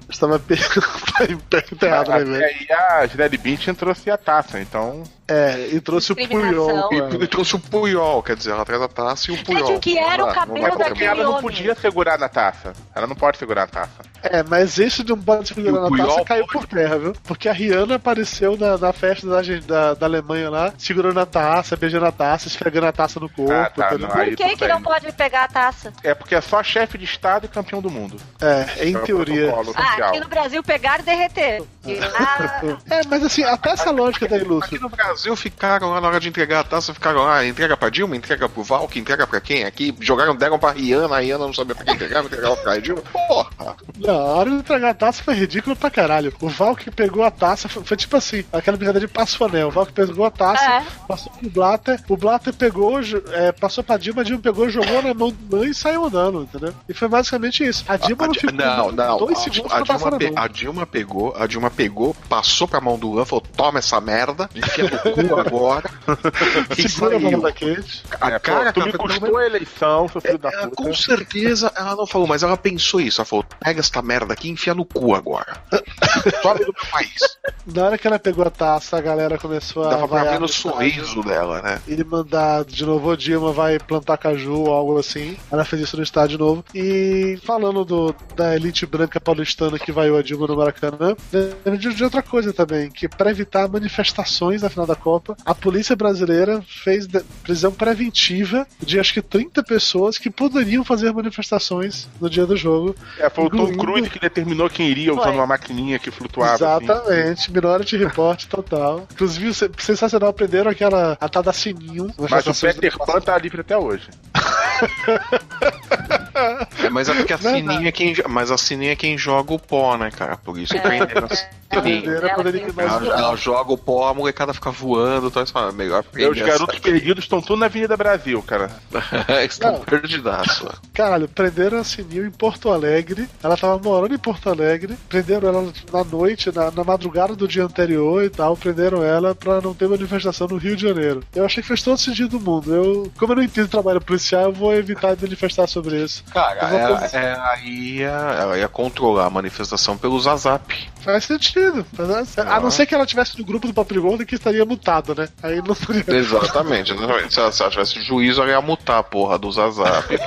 Estava enterrado na Ivete. E a Gisele Bündchen trouxe a taça, então... É, e trouxe o Puyol. E, e, trouxe o Puyol, quer dizer, ela traz a taça e o Puyol. É que era o cabelo daquele ela não podia segurar na taça. Ela não pode segurar a taça. É, mas esse de um pode segurar na Puyol taça caiu por terra, viu? Porque a Rihanna apareceu na, na festa da, da, da Alemanha lá, segurando a taça, beijando a taça, esfregando a taça no corpo. Ah, tá, não, por que, que não pode pegar a taça? É porque é só chefe de Estado e campeão do mundo. É, em é teoria. Ah, aqui no Brasil pegaram e derreteram. é, mas assim, até essa lógica da Lúcio. Aqui no Brasil Brasil ficaram lá na hora de entregar a taça, ficaram lá, entrega pra Dilma, entrega pro Valk, entrega pra quem aqui? Jogaram, deram pra Rihanna, a Rihanna não sabia pra quem entregar, entregaram pra Dilma. Porra! Não, a hora de entregar a taça foi ridículo pra caralho. O Valk pegou a taça, foi, foi tipo assim, aquela brincadeira de passo anel. O Valk pegou a taça, é. passou pro Blatter, o Blatter pegou, é, passou pra Dilma, a Dilma pegou, jogou na mão do mãe e saiu andando, entendeu? E foi basicamente isso. A Dilma a, não ficou não, não, dois a, segundos a, Dilma pe, a Dilma pegou, a Dilma pegou, passou pra mão do Luan, falou, toma essa merda, enfia no cu agora. Segura a mão da Kate. A é, cara, pô, tu me custou a eleição, seu filho é, da puta. Com certeza ela não falou, mas ela pensou isso. Ela falou, pega esta merda aqui e enfia no cu agora. Sobe do meu país. Na hora que ela pegou a taça, a galera começou a. Dava pra ver no sorriso dela, né? Ele mandar de novo, o Dilma vai plantar caju ou algo assim. Ela fez isso no estádio novo. E falando do, da elite branca paulistana que vai a Dilma no Maracanã, lembrei de outra coisa também, que para evitar manifestações na final da Copa, a polícia brasileira fez prisão preventiva de acho que 30 pessoas que poderiam fazer manifestações no dia do jogo. É, foi o Tom Cruise que determinou quem iria usando Foi. uma maquininha que flutuava. Assim. Exatamente, assim. Minority Report total. Inclusive, sensacional, aprenderam aquela a tal da sininho. Mas o Peter Pan tá livre até hoje. É, mas é porque a Sininha é quem, mas a Sininha é quem joga o pó, né, cara? Por isso é. prenderam a ela, ela, joga o pó, a molecada fica voando, então é melhor prender. Os garotos perdidos estão tudo na Avenida Brasil, cara. estão perdidaço. Caralho, prenderam a Sininho em Porto Alegre. Ela tava morando em Porto Alegre. Prenderam ela na noite, na, na madrugada do dia anterior e tal. Prenderam ela pra não ter manifestação no Rio de Janeiro. Eu achei que fez todo sentido do mundo. Eu, como eu não entendo trabalho policial, eu vou evitar manifestar sobre isso. Cara, é, é, aí ela ia controlar a manifestação pelo Zazap. Faz sentido. A não ser que ela tivesse no grupo do Papo Gordo que estaria mutado, né? Aí não podia. Exatamente, exatamente. Se ela, se ela tivesse juízo, ela ia mutar a porra do Zazap.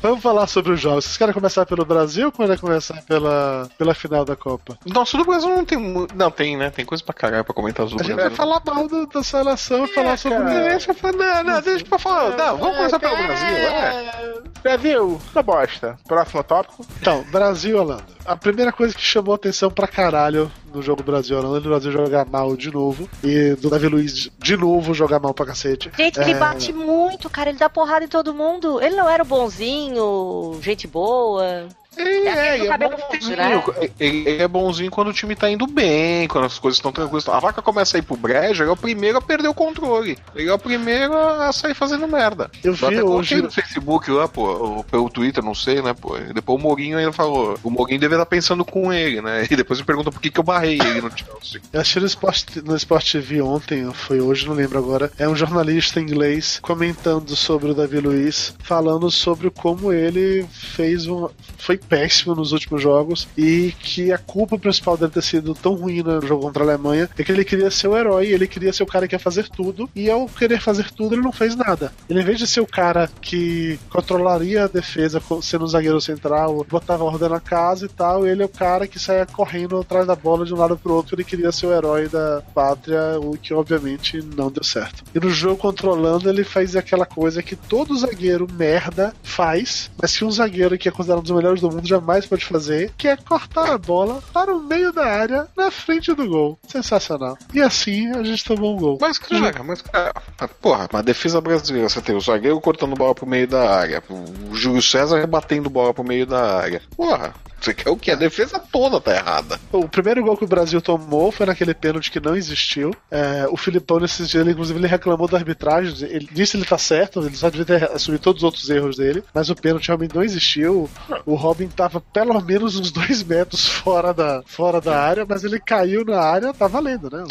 Vamos falar sobre os jogos. Vocês querem começar pelo Brasil ou querem começar pela, pela final da Copa? Nossa, do Brasil não tem. Não, tem, né? Tem coisa pra caralho pra comentar sobre A gente vai falar mal do, da seleção e é, falar sobre. Deixa pra, não, não, deixa falar. Não, vamos começar pelo Brasil. É. Brasil, tá bosta. Próximo tópico. Então, Brasil, Holanda a primeira coisa que chamou atenção pra caralho no jogo Brasil Holanda, o Brasil jogar mal de novo. E do Davi Luiz de novo jogar mal pra cacete. Gente, ele é... bate muito, cara. Ele dá porrada em todo mundo. Ele não era o bonzinho, gente boa. Ele é, é, é bonzinho. Né? Ele é bonzinho quando o time tá indo bem, quando as coisas estão tranquilas. A vaca começa a ir pro brejo, ele é o primeiro a perder o controle. Ele é o primeiro a sair fazendo merda. Eu vi até hoje no Facebook lá, pô, pelo Twitter, não sei, né, pô. Depois o Moguinho ainda falou. O Moguinho deveria estar pensando com ele, né? E depois ele pergunta por que, que eu barrei ele no Chelsea. Eu achei no Sport, no Sport TV ontem, foi hoje, não lembro agora. É um jornalista inglês comentando sobre o Davi Luiz, falando sobre como ele fez um. Foi péssimo nos últimos jogos e que a culpa principal dele ter sido tão ruim no jogo contra a Alemanha é que ele queria ser o herói, ele queria ser o cara que ia fazer tudo e ao querer fazer tudo ele não fez nada. Ele, em vez de ser o cara que controlaria a defesa sendo um zagueiro central, botava ordem na casa e tal, ele é o cara que saia correndo atrás da bola de um lado pro outro, ele queria ser o herói da pátria, o que obviamente não deu certo. E no jogo controlando ele faz aquela coisa que todo zagueiro merda faz, mas que um zagueiro que é considerado um dos melhores do mundo jamais pode fazer, que é cortar a bola para o meio da área, na frente do gol. Sensacional. E assim a gente tomou um gol. Mas, cara, mas, cara, porra, uma defesa brasileira, você tem o zagueiro cortando bola pro meio da área, o Júlio César batendo bola pro meio da área. Porra, você quer o que? A defesa toda tá errada. O primeiro gol que o Brasil tomou foi naquele pênalti que não existiu. É, o Filipão, nesses dias, ele, inclusive, ele reclamou da arbitragem. Ele disse que ele tá certo, ele só devia ter assumido todos os outros erros dele. Mas o pênalti realmente não existiu. O Robin tava pelo menos uns dois metros fora da, fora da área, mas ele caiu na área, tá valendo, né?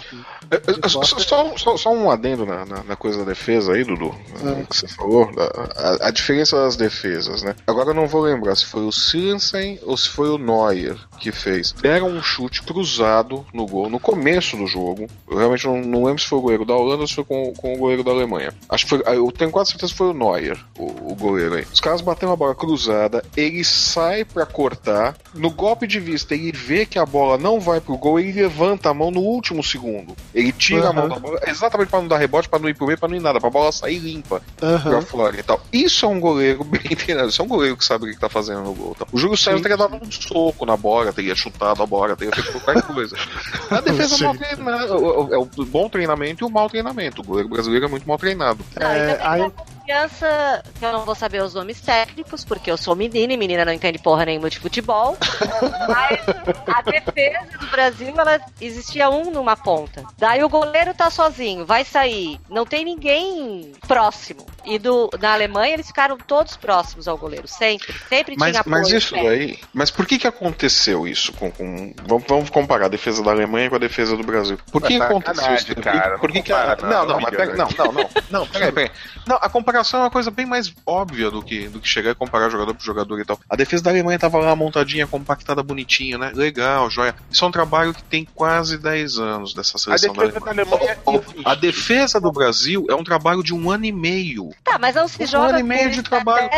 É, é, só, só, só, um adendo na, na, na, coisa da defesa aí, Dudu, é. que você falou. A, a, diferença das defesas, né? Agora eu não vou lembrar se foi o Silensen ou se foi o Neuer que fez. Deram um chute cruzado no gol no começo do jogo. Eu realmente não, não lembro se foi o goleiro da Holanda ou se foi com, com o goleiro da Alemanha. Acho que foi. Eu tenho quase certeza que foi o Neuer, o, o goleiro aí. Os caras bateram a bola cruzada, ele sai para cortar. No golpe de vista, ele vê que a bola não vai pro gol, ele levanta a mão no último segundo. Ele tira uhum. a mão da bola, exatamente para não dar rebote, para não ir pro meio, para não ir nada, pra bola sair limpa uhum. pra fora e tal. Isso é um goleiro bem treinado, isso é um goleiro que sabe o que tá fazendo no gol. Tá? O Júlio César teria dado um um soco na bola, teria chutado a bola, teria feito qualquer coisa. A defesa mal treinada, é o bom treinamento e o mau treinamento. O goleiro brasileiro é muito mal treinado. Não, é, aí criança, que eu não vou saber os nomes técnicos, porque eu sou menina e menina não entende porra nenhuma de futebol. mas a defesa do Brasil, ela existia um numa ponta. Daí o goleiro tá sozinho, vai sair. Não tem ninguém próximo. E do, na Alemanha eles ficaram todos próximos ao goleiro, sempre. Sempre mas, tinha apoio. Mas isso daí. Mas por que que aconteceu isso? Com, com vamos, vamos, comparar a defesa da Alemanha com a defesa do Brasil. Por que, que aconteceu isso? Cara, por que, que a, não, não, mas pega, não, não, não, não, peraí, peraí. Não, a comparação comparação é uma coisa bem mais óbvia do que, do que chegar e comparar jogador por jogador e tal. A defesa da Alemanha tava lá montadinha, compactada, bonitinha, né? Legal, joia. Isso é um trabalho que tem quase 10 anos dessa seleção da Alemanha. Da Alemanha é a defesa do Brasil é um trabalho de um ano e meio. Tá, mas não se um joga ano e meio de trabalho.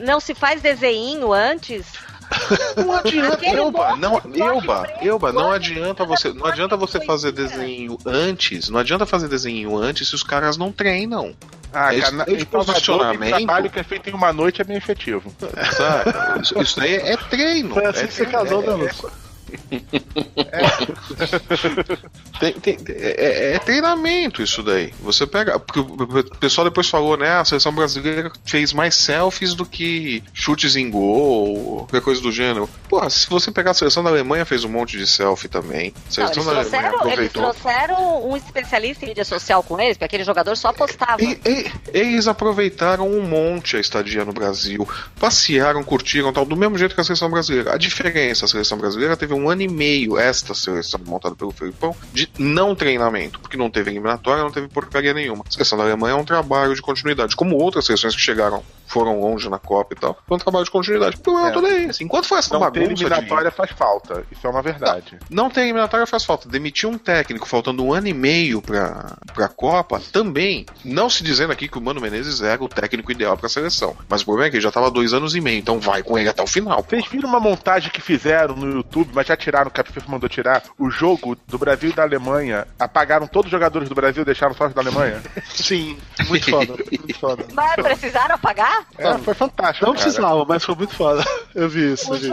Não se faz desenho antes? Não adianta, Elba, não, Elba, Elba, não adianta você, não adianta você fazer desenho antes, não adianta fazer desenho antes se os caras não treinam. Ah, é, cara, esse posicionamento. trabalho que é feito em uma noite é bem efetivo. Sabe? Isso, isso daí é treino. Foi assim é, que você casou, né, Lúcio? É. tem, tem, é, é, treinamento isso daí. Você pega. Porque o pessoal depois falou, né? A seleção brasileira fez mais selfies do que chutes em gol, qualquer coisa do gênero. Pô, se você pegar a seleção da Alemanha, fez um monte de selfie também. A seleção Não, eles, trouxeram, eles trouxeram um especialista em mídia social com eles, porque aquele jogador só postava. E, e, eles aproveitaram um monte a estadia no Brasil, passearam, curtiram tal, do mesmo jeito que a seleção brasileira. A diferença, a seleção brasileira teve um ano e meio, esta seleção montada pelo Felipão, de não treinamento, porque não teve eliminatória, não teve porcaria nenhuma. A seleção da Alemanha é um trabalho de continuidade, como outras seleções que chegaram, foram longe na Copa e tal. Foi um trabalho de continuidade. O problema é. todo é esse. Enquanto foi essa não bagunça. Ter eliminatória de... faz falta, isso é uma verdade. Não, não ter eliminatória faz falta. Demitir um técnico faltando um ano e meio pra, pra Copa, também. Não se dizendo aqui que o Mano Menezes era o técnico ideal pra seleção. Mas o problema é que ele já tava dois anos e meio, então vai com ele até o final. Vocês viram uma montagem que fizeram no YouTube, mas já tiraram, que a FIFA mandou tirar, o jogo do Brasil e da Alemanha. Apagaram todos os jogadores do Brasil e deixaram só os da Alemanha? Sim, muito foda. Muito foda. Mas precisaram apagar? É, foi fantástico. Não precisava, mas foi muito foda. Eu vi isso. Eu, vi.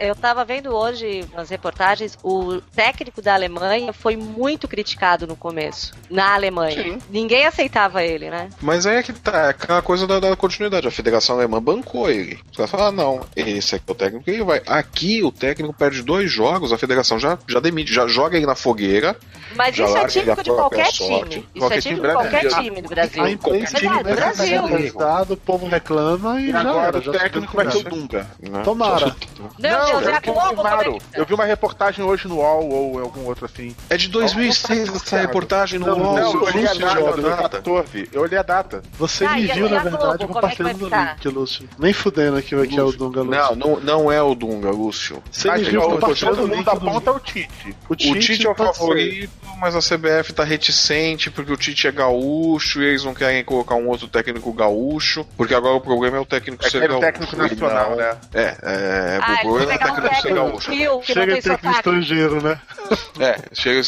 eu tava vendo hoje nas reportagens, o técnico da Alemanha foi muito criticado no começo. Na Alemanha. Sim. Ninguém aceitava ele, né? Mas aí é que tá, é aquela coisa da, da continuidade. A Federação Alemã bancou ele. Os caras falam, ah, não, esse aqui é o técnico, ele vai. Aqui o técnico perde dois jogos, a federação já, já demite, já joga ele na fogueira. Mas isso é típico de qualquer sorte. time. Isso qualquer é típico de qualquer time do Brasil. A imprensa time do Brasil. o povo reclama e, e já agora era, o técnico vai ser o Dunga. Né? Tomara. Não, não, já confirmaram. Eu vi uma reportagem hoje no UOL ou algum outro assim. É de 2006 essa reportagem no UOL. Não, eu olhei a data. Eu olhei a data. Você me viu, na verdade, compartilhando no link, Lúcio. Nem fudendo aqui que é o Dunga, Lúcio. Não, não é o Dunga, Lúcio. Você me viu compartilhando no link. da ponta é o Tite. O Tite é o favorito, mas a CBF tá reticente porque o Tite é gaúcho e eles não querem colocar um outro técnico gaúcho, porque agora o problema é o técnico é ser gaúcho. técnico nacional, né? É, é, ah, é ser gaúcho. Chega técnico estrangeiro, né? É, chega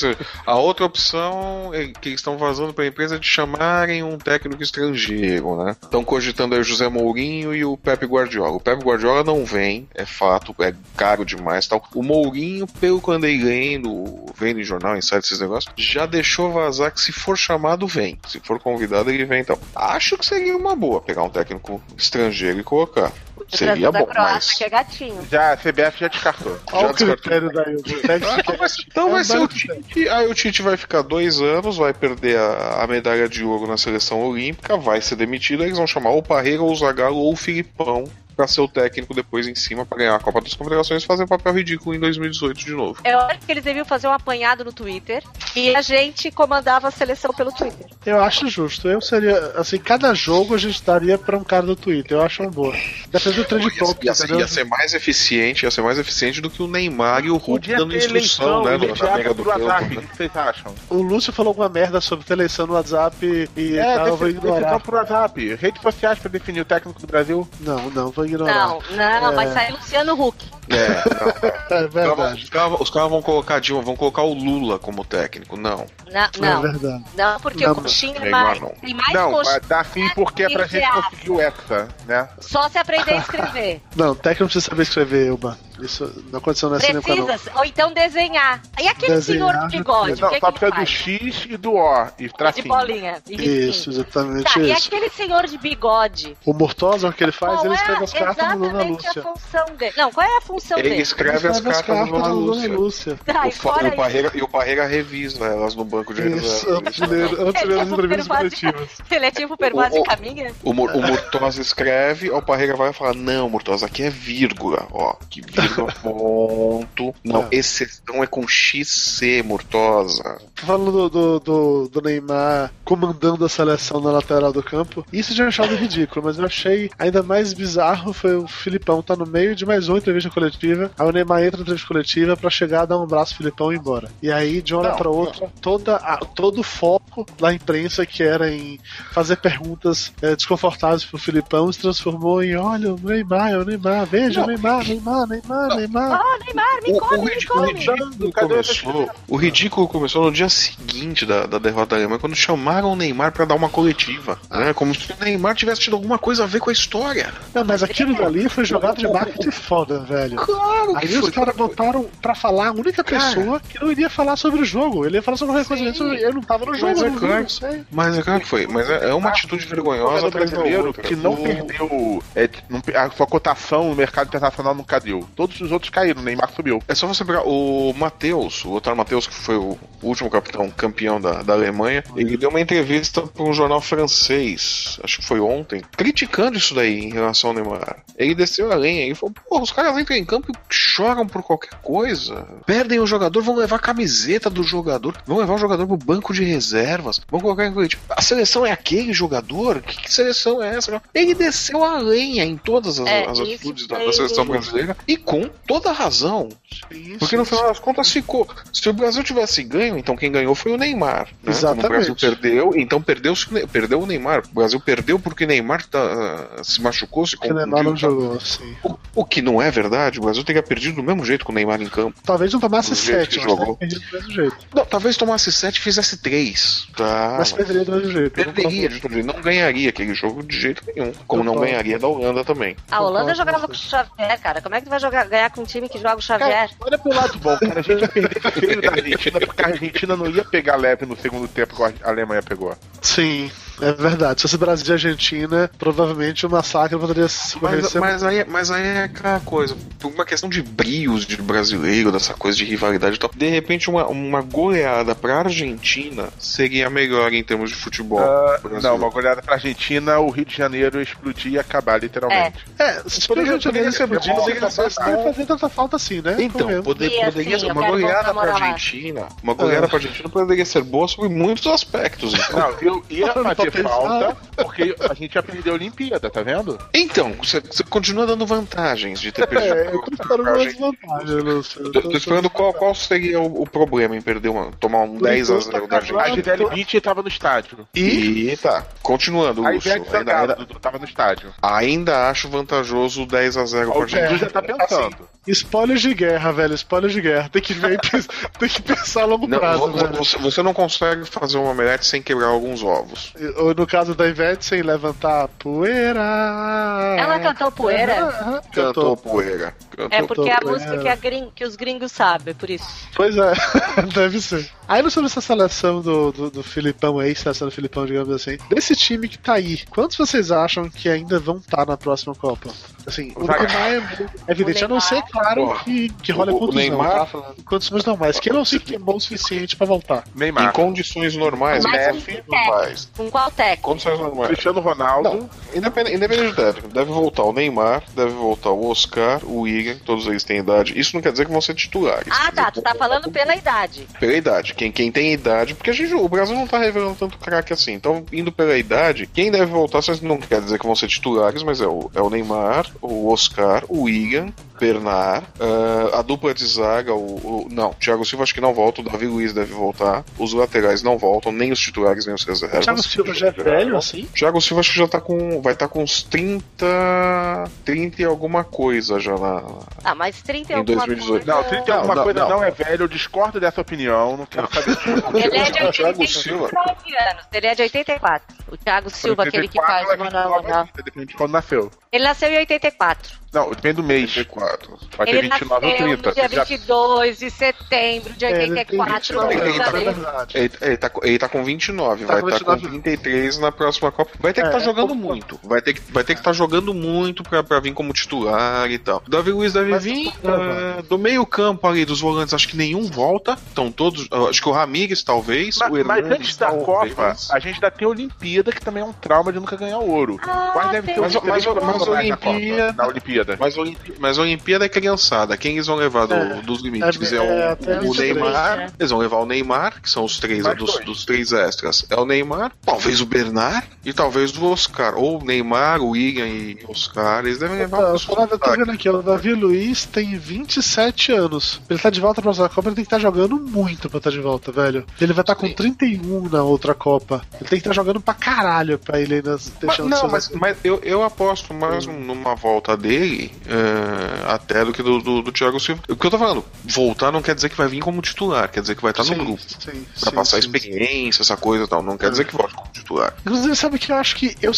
a outra opção é que eles estão vazando para a empresa de chamarem um técnico estrangeiro, né? Estão cogitando aí o José Mourinho e o Pepe Guardiola. O Pepe Guardiola não vem, é fato, é caro demais, tal. O Mourinho, pelo que andei lendo, vendo em jornal, em site, esses negócios, já deixou vazar que se for chamado, vem. Se for convidado, ele vem, então. Acho que seria uma boa pegar um técnico estrangeiro e colocar. Seria bom, mas... que é gatinho. Já, a CBF já descartou. já descartou. Daí, então vai ser o Tite. Aí o Tite vai ficar dois anos, vai perder a, a medalha de ouro na seleção olímpica, vai ser demitido, eles vão chamar ou Parreira, ou Zagallo, ou Filipão para ser o técnico depois em cima para ganhar a Copa das Confederações e fazer papel ridículo em 2018 de novo. Eu acho que eles deviam fazer um apanhado no Twitter e a gente comandava a seleção pelo Twitter. Eu acho justo. Eu seria, assim, cada jogo a gente daria para um cara do Twitter. Eu acho uma boa. Depende do trend top. Ia, ia, ia, ser mais eficiente, ia ser mais eficiente do que o Neymar e o Hulk dando instrução, né, no, na mega do campo. Né? O que vocês acham? O Lúcio falou alguma merda sobre eleição no WhatsApp e é, tal, vou ignorar. Decisão pro WhatsApp. Redes sociais para definir o técnico do Brasil? Não, não, vou ignorar. Não, não, é... vai sair Luciano Huck. É, não, é. é verdade. Os caras, os caras vão colocar vão colocar o Lula como técnico, não. Não, não. É verdade. Não, porque não, o Coxinha é mais, não. tem mais Não, dá sim porque é pra gente conseguir o Hexa, né? Só se aprender a escrever. não, técnico não precisa saber escrever, Uba. Isso não aconteceu nessa Precisa, ou então desenhar. E aquele desenhar, senhor de bigode? Não, que só precisa do X e do O. E tracinho. De bolinha. E isso, exatamente tá, isso. E aquele senhor de bigode? O Mortosa, o que ele faz, qual ele escreve é as cartas do Dona Lúcia. a função dele. Não, qual é a função ele dele? Escreve ele escreve as, cartas, do Dona Lúcia. Lúcia. Tá, e, o Parreira, e o Parreira revisa elas no banco de Isso, antes de ler as entrevistas coletivas. Ele é tipo Pervaz de Caminha? O, o, o Mortosa escreve, o Parreira vai falar, não, Mortosa, aqui é vírgula, ó, que vírgula, ponto. Não, é. exceção é com XC, Mortosa. Falando do, do, do, do Neymar comandando a seleção na lateral do campo, isso já achado ridículo, mas eu achei ainda mais bizarro foi o Filipão tá no meio de mais uma entrevista coletiva, aí o Neymar entra na entrevista coletiva para chegar, dar um abraço pro Filipão e ir embora. E aí, de uma hora pra outra, toda a, todo o foco da imprensa que era em fazer perguntas é, desconfortáveis pro Filipão se transformou em olha, o Neymar, é o Neymar, veja, o Neymar, Neymar, Neymar, Neymar. Ah, Neymar, me come, o, me come. O ridículo, começou, o ridículo começou no dia seguinte da, da derrota da Alemanha, quando chamaram o Neymar para dar uma coletiva. Né? Como se o Neymar tivesse tido alguma coisa a ver com a história. Não, mas aquilo dali foi jogado de marketing foda, velho. Claro que Aí foi. os caras botaram pra falar a única pessoa que não iria falar sobre o jogo. Ele ia falar sobre qualquer coisa. Eu não tava no jogo. Mas é claro, não. Mas é claro que foi. Mas é, é uma atitude vergonhosa brasileiro que não perdeu é, a sua cotação no mercado internacional nunca deu. Todos os outros caíram, o Neymar subiu. É só você pegar o Matheus, o Otário Matheus, que foi o último capitão campeão da, da Alemanha, ele deu uma entrevista para um jornal francês, acho que foi ontem, criticando isso daí em relação ao Neymar. Ele desceu além e falou: pô, os caras entram em campo e choram por qualquer coisa. Perdem o jogador, vão levar a camiseta do jogador, vão levar o jogador pro banco de reservas, vão colocar em tipo, a seleção é aquele jogador? Que, que seleção é essa? Ele desceu a lenha em todas as, é, as atitudes da, da, seleção brasileira e com toda a razão. Isso, Porque no final das contas ficou. Se o Brasil tivesse ganho, então quem ganhou foi o Neymar. Né? Exatamente. Como o Brasil perdeu, então perdeu, perdeu o Neymar. O Brasil perdeu porque o Neymar tá, se machucou, se confundiu. O Neymar não jogou, sim. O, o, que não é verdade, o Brasil teria perdido do mesmo jeito com o Neymar em campo. Talvez não tomasse 7, mas jogou. perdido do mesmo jeito. Não, talvez tomasse 7 e fizesse 3. Tá, mas perderia do mesmo jeito. Perderia, não, não ganharia aquele jogo de jeito nenhum. Como não ganharia da Holanda também. A Holanda jogava com o Xavier, cara. Como é que tu vai jogar, ganhar com um time que joga o Xavier? Cara, olha pro lado bom, cara. A gente ia perder feio da Argentina porque a Argentina não ia pegar leve no segundo tempo que a Alemanha pegou. Sim. É verdade. Se fosse Brasil e Argentina, provavelmente o massacre poderia ser. Mas, mas, aí, mas aí é aquela coisa, por uma questão de brios de brasileiro, dessa coisa de rivalidade e tal. De repente, uma, uma goleada pra Argentina seria melhor em termos de futebol. Uh, não, uma goleada pra Argentina, o Rio de Janeiro explodir e acabar, literalmente. É, é se o Rio de Janeiro explodir, não ia fazer tanta falta assim, né? Então, poder, poderia ser uma goleada pra Argentina. Uma goleada pra Argentina poderia ser boa sobre muitos aspectos. Então. Não, eu ia fazer falta, porque a gente já perdeu a Olimpíada, tá vendo? Então, você, você continua dando vantagens de ter perdido. É, eu tô esperando umas vantagens, Lúcio. Tô, tô esperando qual, qual seria o, o, problema em perder uma, tomar um 10 a 0 da Argentina. A Gisele Beach tava no estádio. E, e tá, continuando, a Lúcio. Ainda, ainda, tava no estádio. Ainda acho vantajoso o 10 a 0 pra Argentina. O já tá pensando. Assim, Spoilers de guerra, velho. Spoilers de guerra. Tem que ver tem que pensar a longo não, prazo, você, você, não consegue fazer um omelete sem quebrar alguns ovos. Ou no caso da Ivete, sem levantar poeira. Ela cantou poeira? Cantou poeira. É porque é a música que, a gring, que os gringos sabem, por isso. Pois é, deve ser. Aí sobre essa seleção do, do, do Filipão aí, seleção do Filipão, digamos assim, desse time que tá aí, quantos vocês acham que ainda vão estar tá na próxima Copa? Assim, o Neymar é evidente, a não ser, claro, que, que rola o, contusão, Neymar, tá? Condições normais, que não se queimou o suficiente pra voltar. Neymar. Em condições normais, Messi, normais. Com qual técnico? Condições normais. Cristiano Ronaldo. Não, independente, independente do técnico, deve voltar o Neymar, deve voltar o Oscar, o William, todos eles têm idade. Isso não quer dizer que vão ser titulares. Ah, tá, tu tá falando pela idade. Pela idade. Quem, quem tem idade, porque a gente, o Brasil não tá revelando tanto craque assim. Então, indo pela idade, quem deve voltar, não quer dizer que vão ser titulares, mas é o, é o Neymar, o Oscar, o William, Bernard, uh, a dupla de zaga, o, o, Não, Thiago Silva acho que não volta, o Davi Luiz deve voltar. Os laterais não voltam, nem os titulares, nem os reservas. Thiago Silva já é velho, assim? Thiago Silva acho que já tá com. Vai estar tá com uns 30. 30 e alguma coisa já na. Ah, mas 30 e alguma 2018. coisa. Não, 30 e alguma não, coisa não. não. é velho, eu discordo dessa opinião, não quero saber Ele é de 84 anos, ele é de 84. O Thiago Silva, aquele que faz o Manuel Depende de quando nasceu. Ele nasceu em 84. Não, depende do mês. 84. Vai ele ter 29 ou 30. No dia 22 de setembro de 84. É, ele, tá, ele, ele, tá, ele tá com 29, tá vai estar tá com 33 na próxima Copa. Vai ter que estar é, tá jogando é muito. Vai ter que vai ter que estar tá jogando muito pra, pra vir como titular e tal. Davi Luiz deve Mas vir uh, do meio-campo ali dos volantes, acho que nenhum volta. Estão todos. Acho que o Ramires, talvez. Mas, o mas antes da Copa, a gente ainda tem a Olimpíada, que também é um trauma de nunca ganhar ouro. Ah, Quase deve ter mas, mas, mas, mas a Olimpíada. Na Olimpíada. Mas, mas a Olimpíada é criançada. Quem eles vão levar do, é, dos limites? É, é, é o, o Neymar. É. Eles vão levar o Neymar, que são os três dos, dos, três extras. É o Neymar, talvez o Bernard e talvez o Oscar. Ou o Neymar, o William e o Oscar. Eles devem levar então, o Eu tô vendo aqui, o Davi Luiz tem 27 anos. Ele tá de volta pra próxima Copa, ele tem que estar tá jogando muito pra estar tá de volta, velho. Ele vai estar tá com 31 na outra Copa. Ele tem que estar tá jogando pra caralho pra ele ainda deixando Não, mas, mas eu, eu aposto mais numa volta dele. Uh, até do que do, do, do, Thiago Silva. O que eu tô falando, voltar não quer dizer que vai vir como titular, quer dizer que vai estar sim, no grupo. Sim, pra sim, passar sim, experiência, essa coisa e tal. Não quer é. dizer que volte como titular. Inclusive, sabe que eu acho que eu,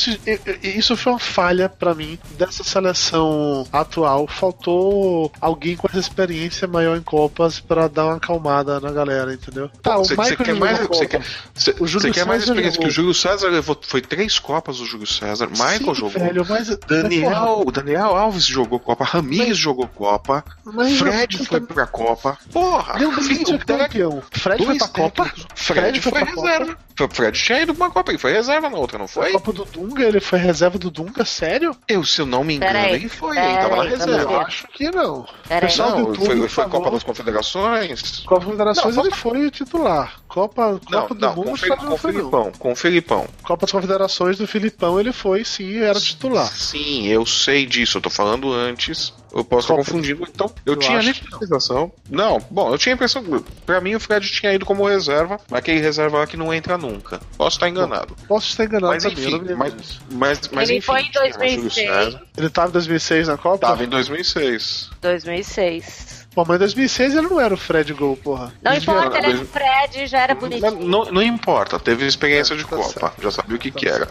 isso foi uma falha para mim dessa seleção atual. Faltou alguém com essa experiência maior em Copas para dar uma acalmada na galera, entendeu? Tá, o Michael quer mais, você quer, cê, o Júlio quer mais experiência jogou. que o Júlio César levou, foi três Copas o Júlio César, Michael jogou. Velho, mas, Daniel, o Daniel Alves jogou Copa, Ramirez jogou Copa, mas Fred foi pra Copa. Porra! Não, filho, campeão. Fred foi pra Copa? Fred, foi, foi reserva. Foi Fred tinha ido pra uma Copa, ele foi reserva na outra, não foi? A Copa do Dunga, ele foi reserva do Dunga, sério? Eu, se eu não me engano, ele foi, ele tava na reserva. Eu acho que não. Pessoal não, do foi, foi Copa das Confederações? Copa das Confederações não, ele foi titular. Copa, Copa não, do não, Mundo com, com o Filipão, com o Filipão. Copa das Confederações do Filipão ele foi, sim, era titular. Sim, eu sei disso, eu tô falando antes. Eu posso estar confundindo. Então, eu, eu tinha a sensação. Não, bom, eu tinha a impressão. Pra mim, o Fred tinha ido como reserva, mas aquele reserva lá que não entra nunca. Posso estar enganado. Posso estar enganado mas, também. Enfim, mas, mas, mas, ele enfim, foi em 2006. Ele tava em 2006 na Copa? Tava em 2006. 2006. Pô, mas em 2006 ele não era o Fred Gol, porra. Não importa, ele era o Fred, já era bonitinho. Não, não, não importa, teve experiência é, de tá Copa, certo. já sabia o que, tá que era.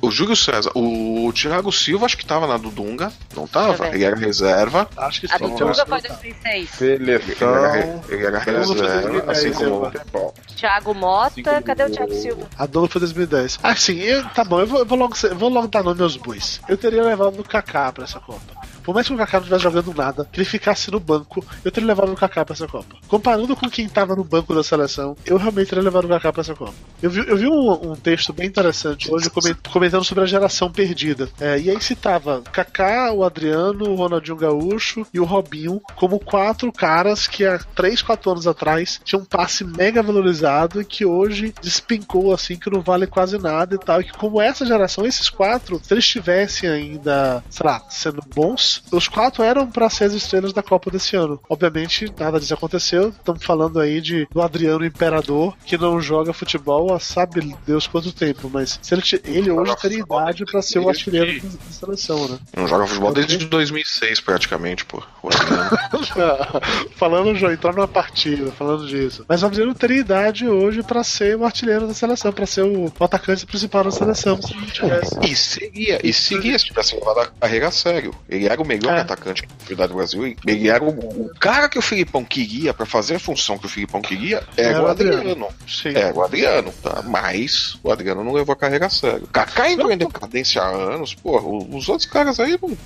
O Júlio César, o Thiago Silva acho que tava na Dudunga, não tava? Ele era reserva. Acho que sim. A Dudunga foi 2006. Seleção. Ele era, ele era reserva, assim como o Thiago Mota, cadê o Thiago Silva? A Dula foi 2010. Ah, sim, eu, tá bom, eu vou, eu vou, logo, eu vou logo dar nome aos bois. Eu teria levado o Kaká pra essa Copa. Por mais que o Kaká não estivesse jogando nada, que ele ficasse no banco, eu teria levado o Kaká pra essa Copa. Comparando com quem tava no banco da seleção, eu realmente teria levado o Kaká pra essa Copa. Eu vi, eu vi um, um texto bem interessante hoje comentando sobre a geração perdida. É, e aí citava Kaká, o Adriano, o Ronaldinho Gaúcho e o Robinho como quatro caras que há 3, 4 anos atrás tinham um passe mega valorizado e que hoje despencou assim, que não vale quase nada e tal. E que como essa geração, esses quatro, se eles estivessem ainda, sei lá, sendo bons, os quatro eram para ser as estrelas da Copa desse ano. Obviamente, nada disso aconteceu. Estamos falando aí de do Adriano Imperador, que não joga futebol há sabe Deus quanto tempo, mas ele, ele hoje teria idade para ser o artilheiro da seleção, né? Não joga futebol desde 2006, praticamente, pô. falando, João, entrar numa partida, falando disso. Mas o Adriano teria idade hoje para ser o artilheiro da seleção, para ser o, o, atacante principal da seleção, se não tivesse. E seguia, e seguia se tivesse levado a carreira a sério. Ele era o melhor é. atacante da do Brasil. Ele era o, o, cara que o Filipão queria para fazer a função que o Filipão queria era, era o Adriano. Adriano. Sim. Era o Adriano, tá? Mas o Adriano não levou a carreira a sério. Kaká entrou em decadência há anos, pô, os outros caras aí não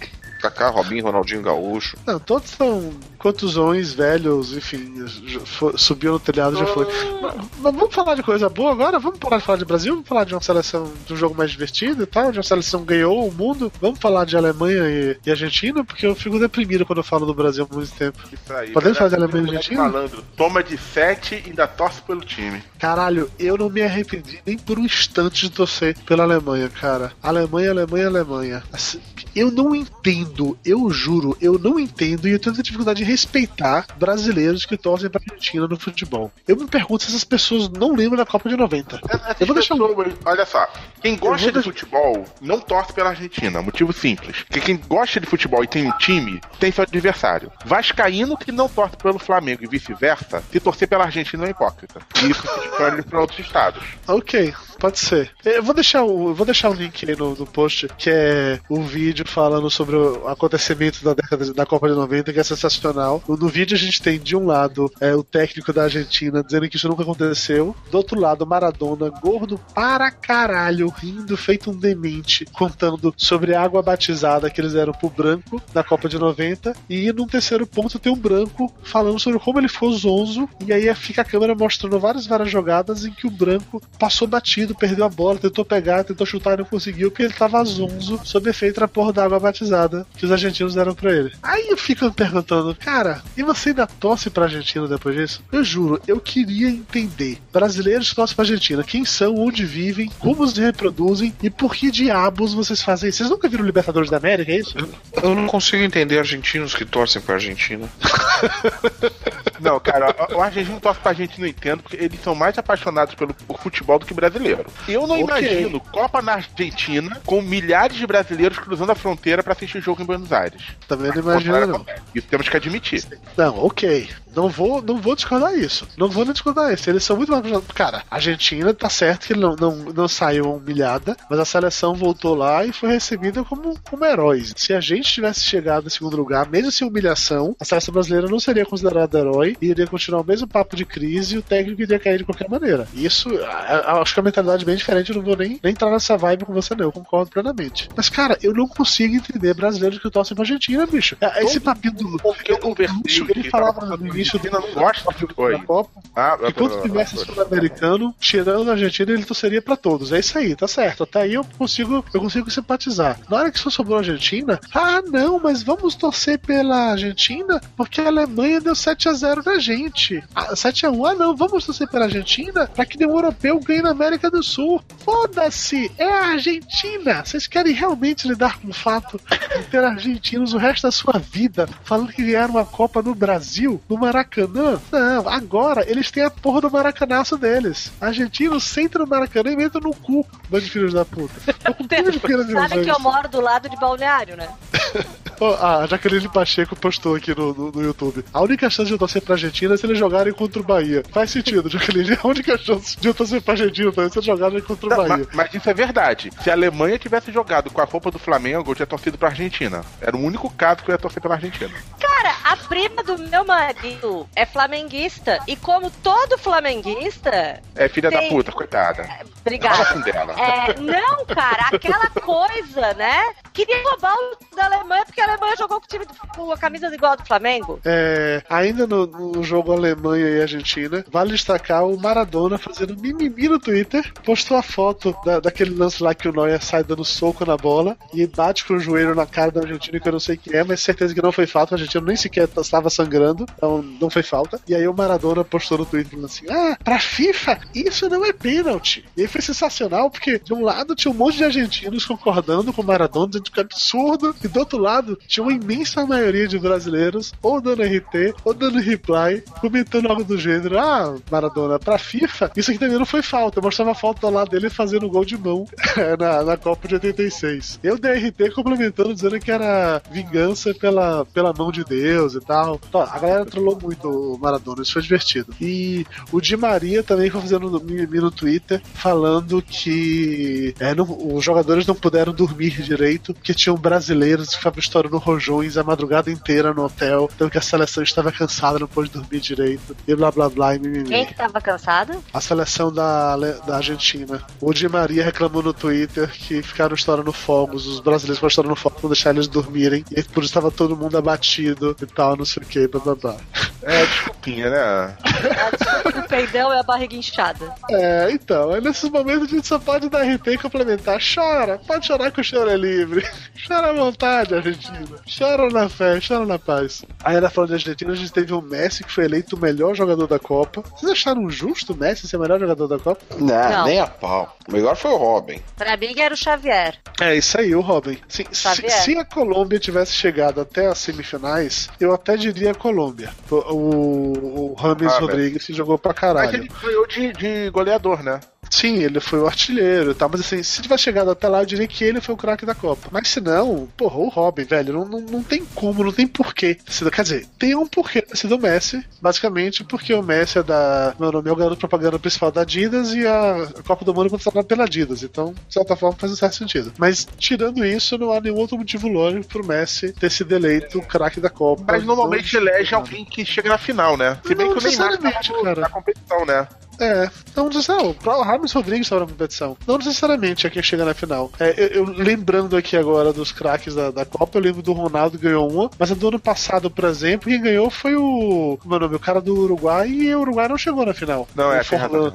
Kaká, Robinho, Ronaldinho Gaúcho. Não, todos são contusões, velhos, enfim, subiu no telhado já foi. Mas, mas, vamos falar de coisa boa agora? Vamos parar de falar de Brasil? Vamos falar de uma seleção, de um jogo mais divertido e tal, de uma seleção que ganhou o mundo? Vamos falar de Alemanha e, e Argentina? Porque eu fico deprimido quando eu falo do Brasil há muito tempo. Aí, Podemos falar de Alemanha e Argentina? Falando, toma de 7 e ainda torce pelo time. Caralho, eu não me arrependi nem por um instante de torcer pela Alemanha, cara. Alemanha, Alemanha, Alemanha. Assim, eu não entendo, eu juro, eu não entendo e eu tenho dificuldade de respeitar brasileiros que torcem pra Argentina no futebol. Eu me pergunto se essas pessoas não lembram da Copa de 90. eu vou deixar pessoas, Olha só, quem gosta de futebol não torce pela Argentina, motivo simples. Porque quem gosta de futebol e tem um time, tem seu adversário. Vascaíno que não torce pelo Flamengo e vice-versa, se torcer pela Argentina é hipócrita. E isso se expande para outros estados. Ok, pode ser. Eu vou deixar o, vou deixar o link aí no, no post, que é o vídeo falando sobre o acontecimento da década da Copa de 90, que é sensacional. No, vídeo a gente tem de um lado é, o técnico da Argentina dizendo que isso nunca aconteceu, do outro lado Maradona, gordo para caralho, rindo feito um demente, contando sobre a água batizada que eles deram pro branco na Copa de 90, e num terceiro ponto tem um branco falando sobre como ele foi zonzo, e aí fica a câmera mostrando várias várias jogadas em que o branco passou batido, perdeu a bola, tentou pegar, tentou chutar e não conseguiu, porque ele tava zonzo sob efeito da porra da água batizada que os argentinos deram pra ele. Aí eu fico me perguntando, cara, e você ainda torce pra Argentina depois disso? Eu juro, eu queria entender. Brasileiros que torcem pra Argentina, quem são, onde vivem, como se reproduzem e por que diabos vocês fazem isso? Vocês nunca viram Libertadores da América, é isso? Eu não consigo entender argentinos que torcem pra Argentina. Não, cara, o argentino torce pra gente não entendo, porque eles são mais apaixonados pelo por futebol do que brasileiro. Eu não okay. imagino Copa na Argentina com milhares de brasileiros cruzando a fronteira para assistir o jogo em Buenos Aires. Também não imagino, não. Isso temos que admitir. Não, ok. Não vou, não vou discordar isso. Não vou nem discordar isso. Eles são muito mais. Cara, a Argentina tá certo que não, não, não saiu humilhada, mas a seleção voltou lá e foi recebida como, como heróis. Se a gente tivesse chegado em segundo lugar, mesmo sem humilhação, a seleção brasileira não seria considerada herói e iria continuar o mesmo papo de crise e o técnico iria cair de qualquer maneira. Isso, acho que a mentalidade é bem diferente. Eu não vou nem, nem entrar nessa vibe com você, não. Eu concordo plenamente. Mas, cara, eu não consigo entender brasileiros que torcem pra Argentina, bicho. Esse papinho do. Porque o Bertil, ele falava no início do não gosta da Copa. Ah, que quando tivesse sul-americano, tirando a Argentina, ele torceria pra todos. É isso aí, tá certo. Até aí eu consigo, eu consigo simpatizar. Na hora que só sobrou a Argentina, ah, não, mas vamos torcer pela Argentina porque a Alemanha deu 7 a 0 na gente. Ah, 7 a 1 ah, não, vamos torcer pela Argentina pra que nenhum europeu ganhe na América do Sul. Foda-se, é a Argentina. Vocês querem realmente lidar com o fato de ter argentinos o resto da sua vida falando que ganharam uma Copa no Brasil, no Maracanã? Não, agora eles têm a porra do maracanaço deles. Argentinos sentam no Maracanã e metem no cu, bando de filhos da puta. Sabe que eu moro do lado de balneário, né? a Jaqueline Pacheco postou aqui no, no, no, YouTube. A única chance de eu torcer pra Argentina é se eles jogarem contra o Bahia. Faz sentido, Jaqueline. A única chance de eu torcer pra Argentina é se eles jogarem contra o Não, Bahia. Mas, mas, isso é verdade. Se a Alemanha tivesse jogado com a roupa do Flamengo, eu tinha torcido pra Argentina. Era o único caso que eu ia torcer pela Argentina. Cara, a prima do meu marido é flamenguista. E como todo flamenguista. É filha tem... da puta, coitada. Obrigada. É, não, cara, aquela coisa, né? Queria roubar o da Alemanha porque a Alemanha jogou com o time com a camisa igual do Flamengo. É, ainda no, no, jogo Alemanha e Argentina, vale destacar o Maradona fazendo mimimi no Twitter. Postou a foto da, daquele lance lá que o Neuer sai dando soco na bola e bate com o joelho na cara da Argentina, que eu não sei quem é, mas certeza que não foi falta. A Argentina nem sequer estava sangrando, então não foi falta. E aí o Maradona postou no Twitter assim: Ah, pra FIFA, isso não é pênalti. E aí foi sensacional, porque de um lado tinha um monte de argentinos concordando com o Maradona, dizendo que é absurdo, e do outro lado tinha uma imensa maioria de brasileiros ou dando RT, ou dando reply, comentando algo do gênero: Ah, Maradona, pra FIFA, isso aqui também não foi falta. Eu mostrava a foto lá dele fazendo gol de mão na, na Copa de 86. Eu dei RT complementando, dizendo que era vingança pela, pela mão de Deus e tal. Então, a galera trollou muito o Maradona, isso foi divertido. E o Di Maria também foi fazendo mimimi no Twitter, falando que é, não, os jogadores não puderam dormir direito, porque tinham brasileiros que ficavam rojões a madrugada inteira no hotel, então que a seleção estava cansada, não pôde dormir direito, e blá blá blá, e mimimi. Quem que estava cansado? A seleção da, da Argentina. O Di Maria reclamou no Twitter que ficaram estourando fogos, os brasileiros ficaram estourando fogos, não deixar eles dormirem, e por isso estava todo mundo abatido e tal, não sei o que, blá blá blá. É, desculpinha, né? o peidão é a barriga inchada. É, então, é nesses momentos a gente só pode dar RT e complementar. Chora, pode chorar que o choro é livre. Chora à vontade, Argentina. Chora na fé, chora na paz. Aí ela falou de Argentina, a gente teve o Messi, que foi eleito o melhor jogador da Copa. Vocês acharam justo o Messi ser o melhor jogador da Copa? Não, Não. nem a pau. O melhor foi o Robin. Pra mim era o Xavier. É, isso aí, o Robin. Sim, se, se, a Colômbia tivesse chegado até as semifinais, eu até diria a Colômbia. O, o, o Rames ah, Rodrigues se jogou pra caralho. Mas ele ganhou de, de goleador, né? Sim, ele foi o artilheiro e tal, mas assim, se tivesse chegado até lá, eu diria que ele foi o craque da Copa. Mas se não, porra, o Robin, velho, não, não, não tem como, não tem porquê. Quer dizer, tem um porquê ter sido o Messi, basicamente porque o Messi é da. Meu nome é o garoto propaganda principal da Adidas e a, Copa do Mundo é contratada pela Adidas. Então, de certa forma, faz um certo sentido. Mas tirando isso, não há nenhum outro motivo lógico pro Messi ter sido eleito o craque da Copa. Mas normalmente elege alguém que chega na final, né? Se bem não, que o Neymar tá na competição, né? É, não necessariamente. O Rames Rodrigues estava na competição. Não necessariamente é quem chega na final. É, eu, eu, lembrando aqui agora dos craques da, da Copa, eu lembro do Ronaldo ganhou uma, mas do ano passado, por exemplo, quem ganhou foi o. Como é o nome? O cara do Uruguai e o Uruguai não chegou na final. Não, é, Forlan,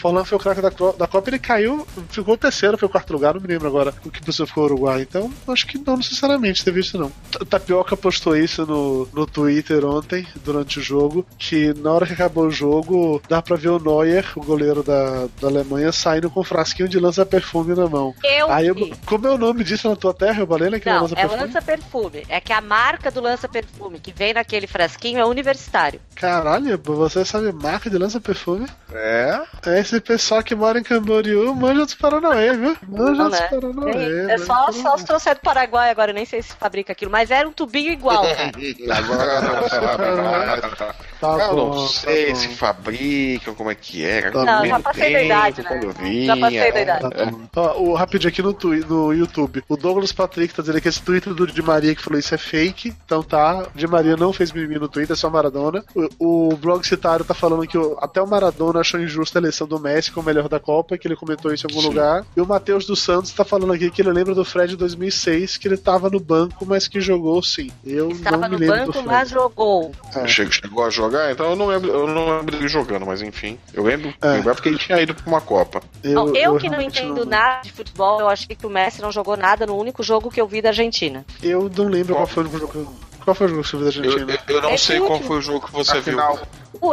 Forlan foi o craque da, da Copa, ele caiu, ficou terceiro, foi o quarto lugar, não me lembro agora o que você ficou Uruguai. Então, acho que não necessariamente teve isso, não. Tapioca postou isso no, no Twitter ontem, durante o jogo, que na hora que acabou o jogo, dá pra ver o Neuer, o goleiro da, da Alemanha, saindo com um frasquinho de lança-perfume na mão. Eu Aí, eu, como é o nome disso na tua terra, Balena? Que não, é lança-perfume? É lança-perfume. É que a marca do lança-perfume que vem naquele frasquinho é universitário. Caralho, você sabe marca de lança-perfume? É. É esse pessoal que mora em Camboriú, manja dos Paranauê, viu? Manja dos né? Paranauê. É, é só, só os trouxeram do Paraguai agora, nem sei se fabrica aquilo, mas era um tubinho igual, cara. agora não sabe. Tá eu bom, não sei tá se fabricam, como é que é. Tá não, já passei da idade, né? Vinha, já passei da idade. Ó, o rapidinho aqui no, no YouTube. O Douglas Patrick tá dizendo que esse Twitter do Di Maria que falou isso é fake. Então tá, Di Maria não fez mimimi no Twitter, é só Maradona. O, o blog citário tá falando que o, até o Maradona achou injusta a eleição do Messi como melhor da Copa, que ele comentou isso em algum Sim. lugar. E o Matheus dos Santos tá falando aqui que ele lembra do Fred 2006, que ele tava no banco, mas que jogou sim. Eu Estava não me lembro banco, do Fred. mas jogou. É. Chegou a jogar, então eu não lembro, eu não lembro dele jogando, mas enfim. Eu lembro, é. lembro porque ele tinha ido pra uma Copa. Eu, não, eu, eu que não entendo não... nada de futebol, eu achei que o Messi não jogou nada no único jogo que eu vi da Argentina. Eu não lembro qual, qual foi o jogo. Qual foi o jogo que você viu da Argentina? Eu, eu não é sei qual foi o jogo que você a viu. Final.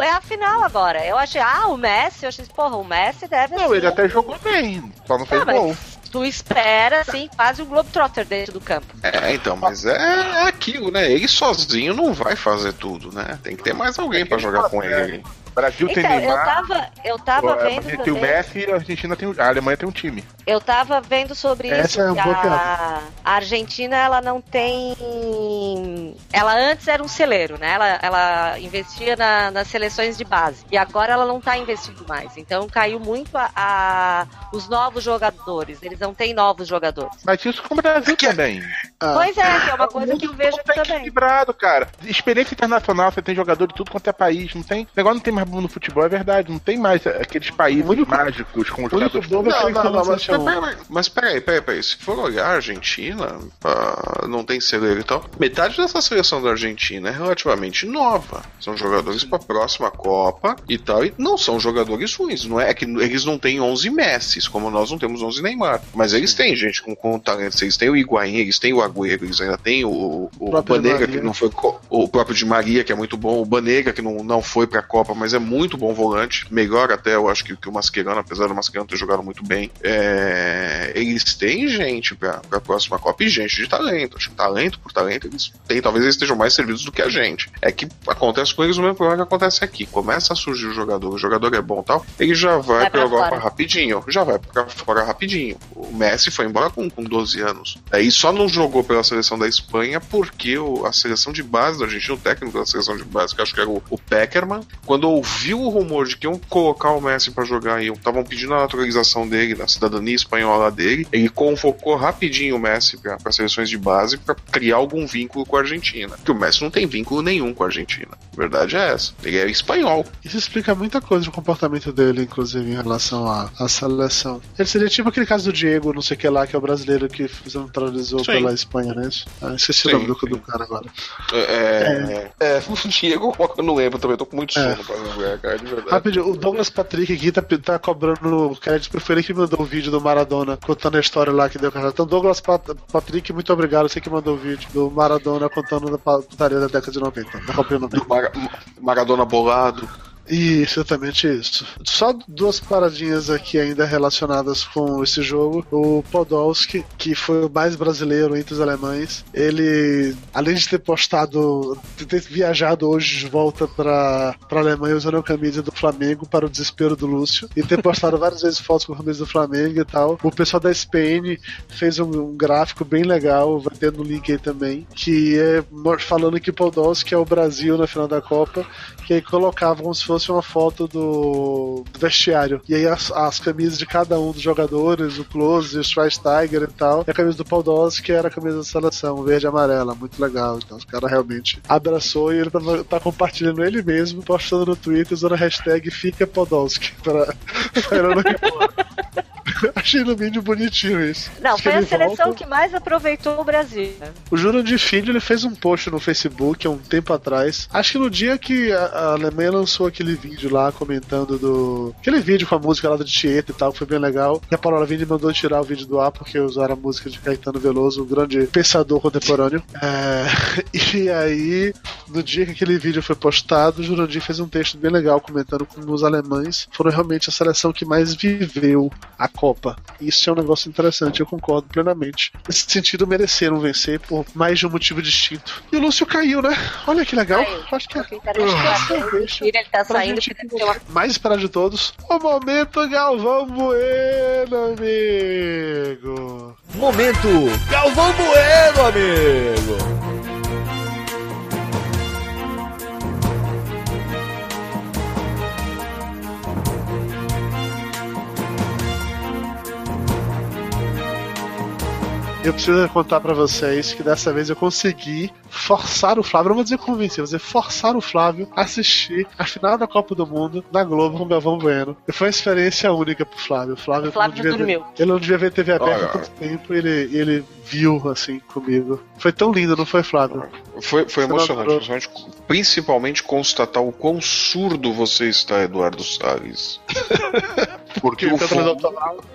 É a final agora. Eu achei, ah, o Messi, eu achei, porra, o Messi deve Não, ele até jogou bem, só não fez ah, gol. Tu espera, assim, quase um Globetrotter dentro do campo. É, então, mas é, é aquilo, né? Ele sozinho não vai fazer tudo, né? Tem que ter mais alguém para jogar com ele. Brasil então, tem Neymar. Eu tava, eu tava vendo. A tem o Messi e a Argentina tem a Alemanha tem um time. Eu tava vendo sobre Essa isso. É um a, a Argentina ela não tem. Ela antes era um celeiro, né? Ela, ela investia na, nas seleções de base. E agora ela não tá investindo mais. Então caiu muito a, a os novos jogadores. Eles não têm novos jogadores. Mas isso com o Brasil é também. Ah. Pois é, que é uma coisa que eu vejo aqui também. equilibrado, cara. Experiência internacional, você tem jogador de tudo quanto é país. Não tem. O negócio não tem mais no futebol, é verdade. Não tem mais aqueles países único, mágicos com jogadores. Não, não, não, não, mas, peraí, mas peraí, peraí, peraí. Se for olhar a Argentina, uh, não tem celeiro e tal. Metade dessa seleção da Argentina é relativamente nova. São jogadores para a próxima Copa e tal. E não são jogadores ruins. Não é, é que eles não têm 11 Messi, como nós não temos 11 Neymar. Mas eles têm gente com, com talento. Eles têm o Higuaín, eles têm o Agüero, eles ainda têm o, o, o Banega, que não foi. O próprio de Maria, que é muito bom. O Banega, que não, não foi para a Copa, mas é muito bom volante, melhor até eu acho que, que o Mascherano, apesar do Mascherano ter jogado muito bem. É, eles têm gente para a próxima Copa e gente de talento. Acho que talento por talento eles têm, talvez eles estejam mais servidos do que a gente. É que acontece com eles o mesmo problema que acontece aqui. Começa a surgir o jogador, o jogador é bom tal, ele já vai, vai para Europa fora. rapidinho, já vai para fora rapidinho. O Messi foi embora com, com 12 anos. Aí só não jogou pela seleção da Espanha porque o, a seleção de base da Argentina, o técnico da seleção de base, que acho que era o, o Peckerman, quando ouviu o rumor de que iam colocar o Messi para jogar e estavam pedindo a naturalização dele, da cidadania espanhola dele, ele convocou rapidinho o Messi para seleções de base para criar algum vínculo com a Argentina. Porque o Messi não tem vínculo nenhum com a Argentina. A verdade é essa. Ele é espanhol. Isso explica muita coisa do comportamento dele, inclusive, em relação à, à seleção. Ele seria tipo aquele caso do Diego, não sei o que lá, que é o brasileiro que se naturalizou Sim. pela Espanha, né? Ah, esqueci Sim. o nome do, do cara agora. É, é, é. é o Diego, eu não lembro também, tô com muito é. sono é. Cara, de verdade. Rapidinho, o Douglas Patrick aqui tá, tá cobrando crédito pro ele que mandou o vídeo do Maradona contando a história lá que deu carro. Então, Douglas Pat Patrick, muito obrigado, você que mandou o vídeo do Maradona contando da putaria da década de 90, da Copa de 90. Do Mar Maradona bolado. Isso, exatamente isso. Só duas paradinhas aqui ainda relacionadas com esse jogo. O Podolski, que foi o mais brasileiro entre os alemães, ele, além de ter postado, ter viajado hoje de volta para a Alemanha usando a camisa do Flamengo para o desespero do Lúcio, e ter postado várias vezes fotos com a camisa do Flamengo e tal. O pessoal da SPN fez um, um gráfico bem legal, vai ter no link aí também, que é falando que Podolski é o Brasil na final da Copa, que aí colocavam como se fosse fosse uma foto do, do vestiário. E aí as, as, camisas de cada um dos jogadores, o Close, o Schweinsteiger e tal, e a camisa do Podolski, que era a camisa da seleção, verde e amarela. Muito legal. Então, os caras realmente abraçou e ele tá, tá, compartilhando ele mesmo, postando no Twitter usando a hashtag Fica Podolski pra, pra Achei no vídeo bonitinho isso. Não, Acho foi a seleção volta... que mais aproveitou o Brasil. O Júlio de Filho ele fez um post no Facebook há um tempo atrás. Acho que no dia que a, a Alemanha lançou aquele vídeo lá comentando do. Aquele vídeo com a música lá do Tieto e tal, que foi bem legal. E a Paula Vini mandou tirar o vídeo do ar porque usaram a música de Caetano Veloso, um grande pensador contemporâneo. É... E aí, no dia que aquele vídeo foi postado, o Jurandir fez um texto bem legal comentando como os alemães foram realmente a seleção que mais viveu a Copa. Isso é um negócio interessante, eu concordo plenamente. Nesse sentido, mereceram vencer por mais de um motivo distinto. E o Lúcio caiu, né? Olha que legal. Caiu. Acho que. Okay, uh, ele tá saindo. Uma... Mais esperado de todos, o momento Galvão Bueno, amigo. Momento Galvão Bueno, amigo. Eu preciso contar para vocês que dessa vez eu consegui forçar o Flávio, não vou dizer convencer, vou dizer forçar o Flávio a assistir a final da Copa do Mundo na Globo com o Galvão Bueno. E foi uma experiência única pro Flávio. O Flávio, o Flávio não dormiu. Ver, ele não devia ver TV aberta há tanto tempo e ele, ele viu assim comigo. Foi tão lindo, não foi, Flávio? Foi, foi emocionante, principalmente, principalmente constatar o quão surdo você está, Eduardo Salles. Porque o volume...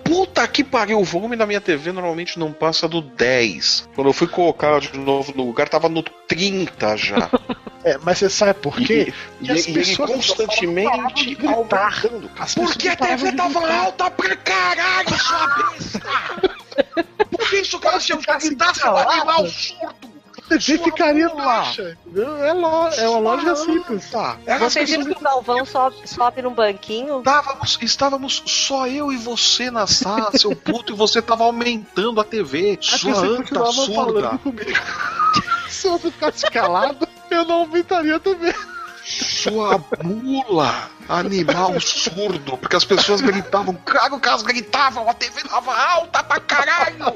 Puta que pariu, o volume da minha TV normalmente não passa do 10. Quando eu fui colocar de novo no lugar, tava no 30 já. É, mas você sabe por quê? E, e, ele constantemente aumentando. Porque a TV tava alta pra caralho, sua besta! Por que isso, cara, se eu gritar, seu animal surdo? TV ficaria baixa. É, lo, é uma loja simples. Tá. Vocês viram que o Galvão sobe, sobe num banquinho? Estávamos, estávamos só eu e você na sala, seu puto, e você tava aumentando a TV. A sua anta surda. Se você ficasse calado, eu não aumentaria também. Sua mula, animal surdo, porque as pessoas gritavam, claro que elas gritavam, a TV tava alta pra caralho.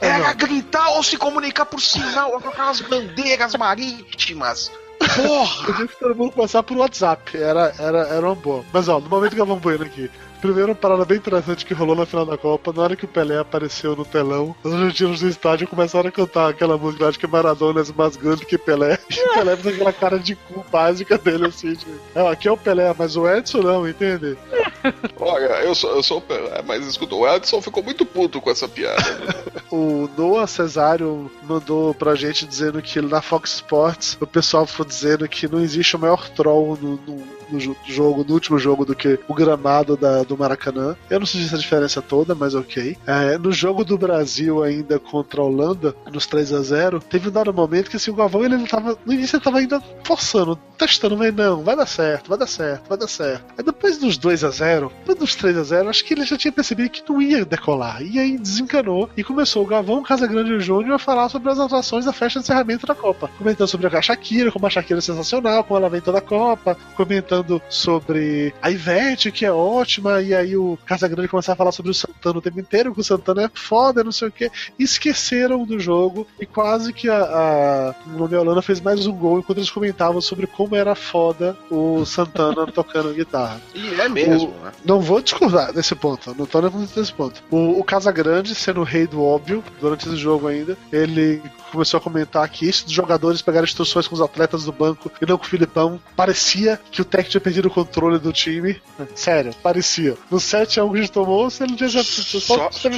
Era gritar ou se comunicar por sinal, com aquelas bandeiras marítimas. Porra! Eu que todo mundo passar por WhatsApp, era, era, era uma boa. Mas ó, no momento que eu vou Bueno aqui, Primeiro, uma parada bem interessante que rolou na final da Copa, na hora que o Pelé apareceu no telão, os argentinos do estádio começaram a cantar aquela música, acho que Maradona é mais grande que Pelé. E o Pelé fez aquela cara de cu básica dele, assim, tipo, ah, aqui é o Pelé, mas o Edson não, entende? Olha, eu sou, eu sou o Pelé, mas escuta, o Edson ficou muito puto com essa piada. Né? o Noah Cesário mandou pra gente dizendo que na Fox Sports o pessoal ficou dizendo que não existe o maior troll no, no, no jogo, no último jogo, do que o gramado da, do Maracanã. Eu não sei essa diferença toda, mas ok. É, no jogo do Brasil ainda contra a Holanda, nos 3 a 0 teve um dado momento que assim, o Galvão ele, ele tava. No início ele tava ainda forçando, testando, mas não, vai dar certo, vai dar certo, vai dar certo. Aí depois dos 2 a 0 depois dos 3 a 0 acho que ele já tinha percebido que não ia decolar. E aí desencanou e começou o Gavão Casagrande Júnior a falar sobre as atrações da festa de encerramento da Copa. Comentando sobre a Shakira, como a Shakira é sensacional, como ela vem toda a Copa, comentando sobre a Ivete, que é ótima, e aí o Casagrande começar a falar sobre o Santana o tempo inteiro, que o Santana é foda, não sei o que. Esqueceram do jogo e quase que a, a Nome Holanda fez mais um gol enquanto eles comentavam sobre como era foda o Santana tocando guitarra. E é mesmo, o, né? Não vou discordar nesse ponto, não tô nesse ponto. O, o Casagrande, sendo o rei do óbvio, durante esse jogo ainda, ele começou a comentar que esses jogadores pegaram instruções com os atletas do banco e não com o Filipão. Parecia que o técnico tinha perdido o controle do time. Sério, parecia. No 7x1 que a gente tomou, você não tinha já. Só, só, só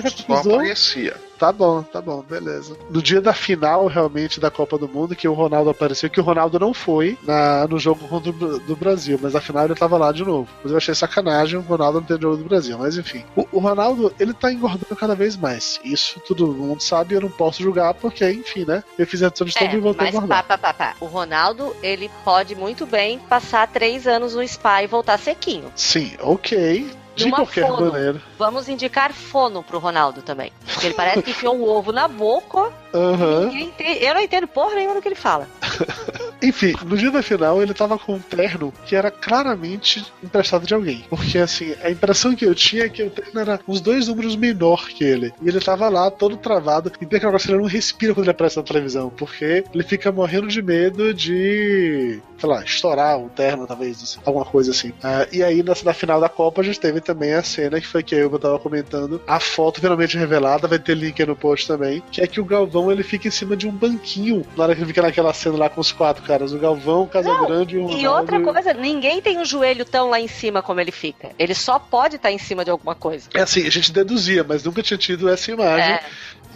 parecia. Tá bom, tá bom, beleza. No dia da final, realmente, da Copa do Mundo, que o Ronaldo apareceu, que o Ronaldo não foi na, no jogo contra o do Brasil, mas na final ele tava lá de novo. Mas eu achei sacanagem o Ronaldo não ter jogo do Brasil, mas enfim. O, o, Ronaldo, ele tá engordando cada vez mais. Isso todo mundo sabe, eu não posso julgar, porque, enfim, né? Eu fiz a transição é, e voltei mas a engordar. Pá, pá, pá, O Ronaldo, ele pode muito bem passar três anos no spa e voltar sequinho. Sim, ok de qualquer fono. maneira. Vamos indicar fono pro Ronaldo também. Porque ele parece que enfiou um ovo na boca. Uhum. Eu não entendo porra nenhuma do que ele fala. Enfim, no dia da final ele tava com um terno que era claramente emprestado de alguém. Porque assim, a impressão que eu tinha é que o terno era uns dois números menor que ele. E ele tava lá todo travado. E tem que negócio ele não respira quando ele aparece na televisão. Porque ele fica morrendo de medo de. sei lá, estourar o terno, talvez, alguma coisa assim. Uh, e aí, na, na final da Copa, a gente teve também a cena que foi que eu tava comentando. A foto finalmente revelada, vai ter link aí no post também. Que é que o Galvão ele fica em cima de um banquinho na hora que ele fica naquela cena lá com os quatro caras: o Galvão, o Casagrande e o Ronaldo. E outra coisa, ninguém tem o joelho tão lá em cima como ele fica. Ele só pode estar tá em cima de alguma coisa. É assim, a gente deduzia, mas nunca tinha tido essa imagem. É.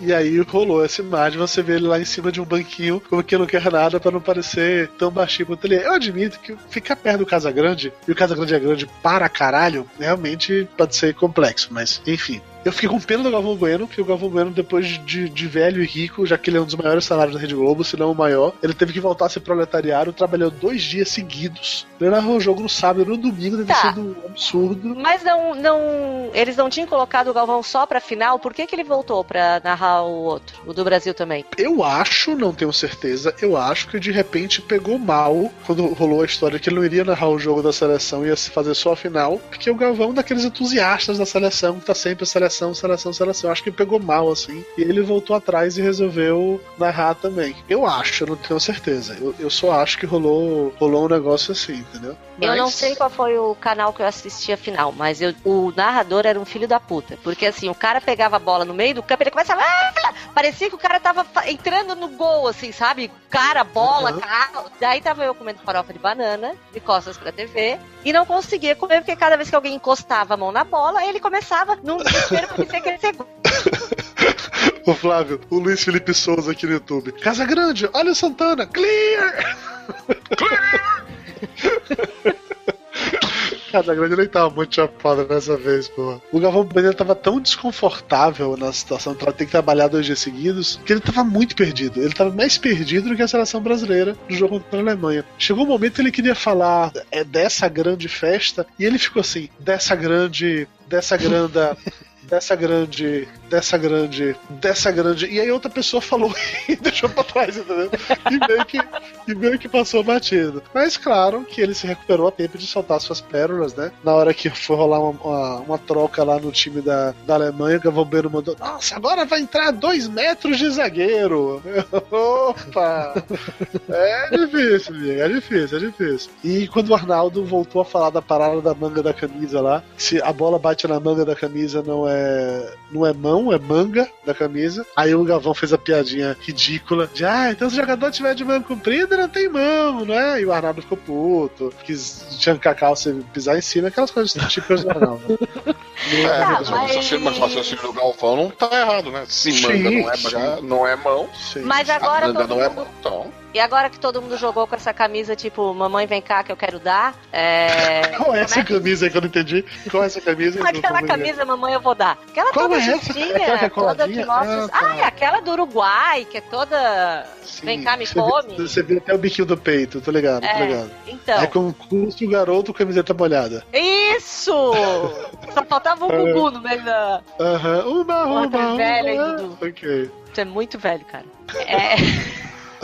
E aí rolou essa imagem, você vê ele lá em cima de um banquinho, como que não quer nada para não parecer tão baixinho quanto ele é. Eu admito que ficar perto do Casa Grande, e o Casa Grande é grande para caralho, realmente pode ser complexo, mas enfim. Eu fiquei com pena do Galvão Bueno, porque o Galvão Bueno, depois de, de, velho e rico, já que ele é um dos maiores salários da Rede Globo, se não o maior, ele teve que voltar a ser proletariado, trabalhou dois dias seguidos. Ele narrou o jogo no sábado no domingo, deve tá. sido um absurdo. Mas não, não. Eles não tinham colocado o Galvão só pra final, por que, que ele voltou pra narrar o outro, o do Brasil também? Eu acho, não tenho certeza, eu acho que de repente pegou mal quando rolou a história que ele não iria narrar o jogo da seleção, ia se fazer só a final, porque o Galvão é daqueles entusiastas da seleção, que tá sempre a seleção seleção, seleção, seleção. Acho que pegou mal, assim. E ele voltou atrás e resolveu narrar também. Eu acho, eu não tenho certeza. Eu, eu só acho que rolou, rolou um negócio assim, entendeu? Mas... Eu não sei qual foi o canal que eu assisti a final, mas eu, o narrador era um filho da puta. Porque assim, o cara pegava a bola no meio do campo, ele começava. Ah! Parecia que o cara tava entrando no gol, assim, sabe? Cara, bola, uhum. carro. Daí tava eu comendo farofa de banana, de costas pra TV, e não conseguia comer, porque cada vez que alguém encostava a mão na bola, ele começava num desespero pra dizer que ele segundo. Ô Flávio, o Luiz Felipe Souza aqui no YouTube. Casa Grande, olha o Santana, clear! Clear! Casa Grande nem tava muito chapado dessa vez, pô. O Galvão Bueno tava tão desconfortável na situação de ter que trabalhar dois dias seguidos que ele tava muito perdido. Ele tava mais perdido do que a seleção brasileira no jogo contra a Alemanha. Chegou um momento que ele queria falar é, dessa grande festa e ele ficou assim: dessa grande. dessa grande dessa grande, dessa grande, dessa grande. E aí outra pessoa falou e deixou pra trás, entendeu? E meio que, e meio que passou batido. Mas claro que ele se recuperou a tempo de soltar suas pérolas, né? Na hora que foi rolar uma, uma, uma troca lá no time da, da Alemanha, o Gavão Bueno mandou: Nossa, agora vai entrar dois metros de zagueiro. Opa! É difícil, amigo, é difícil, é difícil. E quando o Arnaldo voltou a falar da parada da manga da camisa lá, se a bola bate na manga da camisa não é é, não é mão, é manga da camisa. Aí o Gavão fez a piadinha ridícula de ah, então se o jogador tiver de manga comprida, não tem mão, né? E o Arnaldo ficou puto, quis chancar a calça e pisar em cima, aquelas coisas típicas do Arnaldo. É, ah, mas, o raciocínio do Galvão não tá errado, né? Se manga sim, não, é, não é mão. Sim. Mas agora. Manga não é mão, então. E agora que todo mundo jogou com essa camisa, tipo, mamãe vem cá que eu quero dar. É... Qual é essa é camisa aí que eu não entendi? Qual é essa camisa? Aquela camisa, mamãe, eu vou dar. Aquela Qual toda é é toda que mostra. Ah, tá. ah, é aquela do Uruguai, que é toda. Sim, vem cá, me você come. Vê, você vê até o biquinho do peito, tô ligado, é, tô ligado. Então. É com curso o garoto camiseta molhada. Isso! Só faltava um Gugu no meio da. Aham, uma, uma, uma. velha, hein, Dudu? Ok. Você é muito velho, cara. É.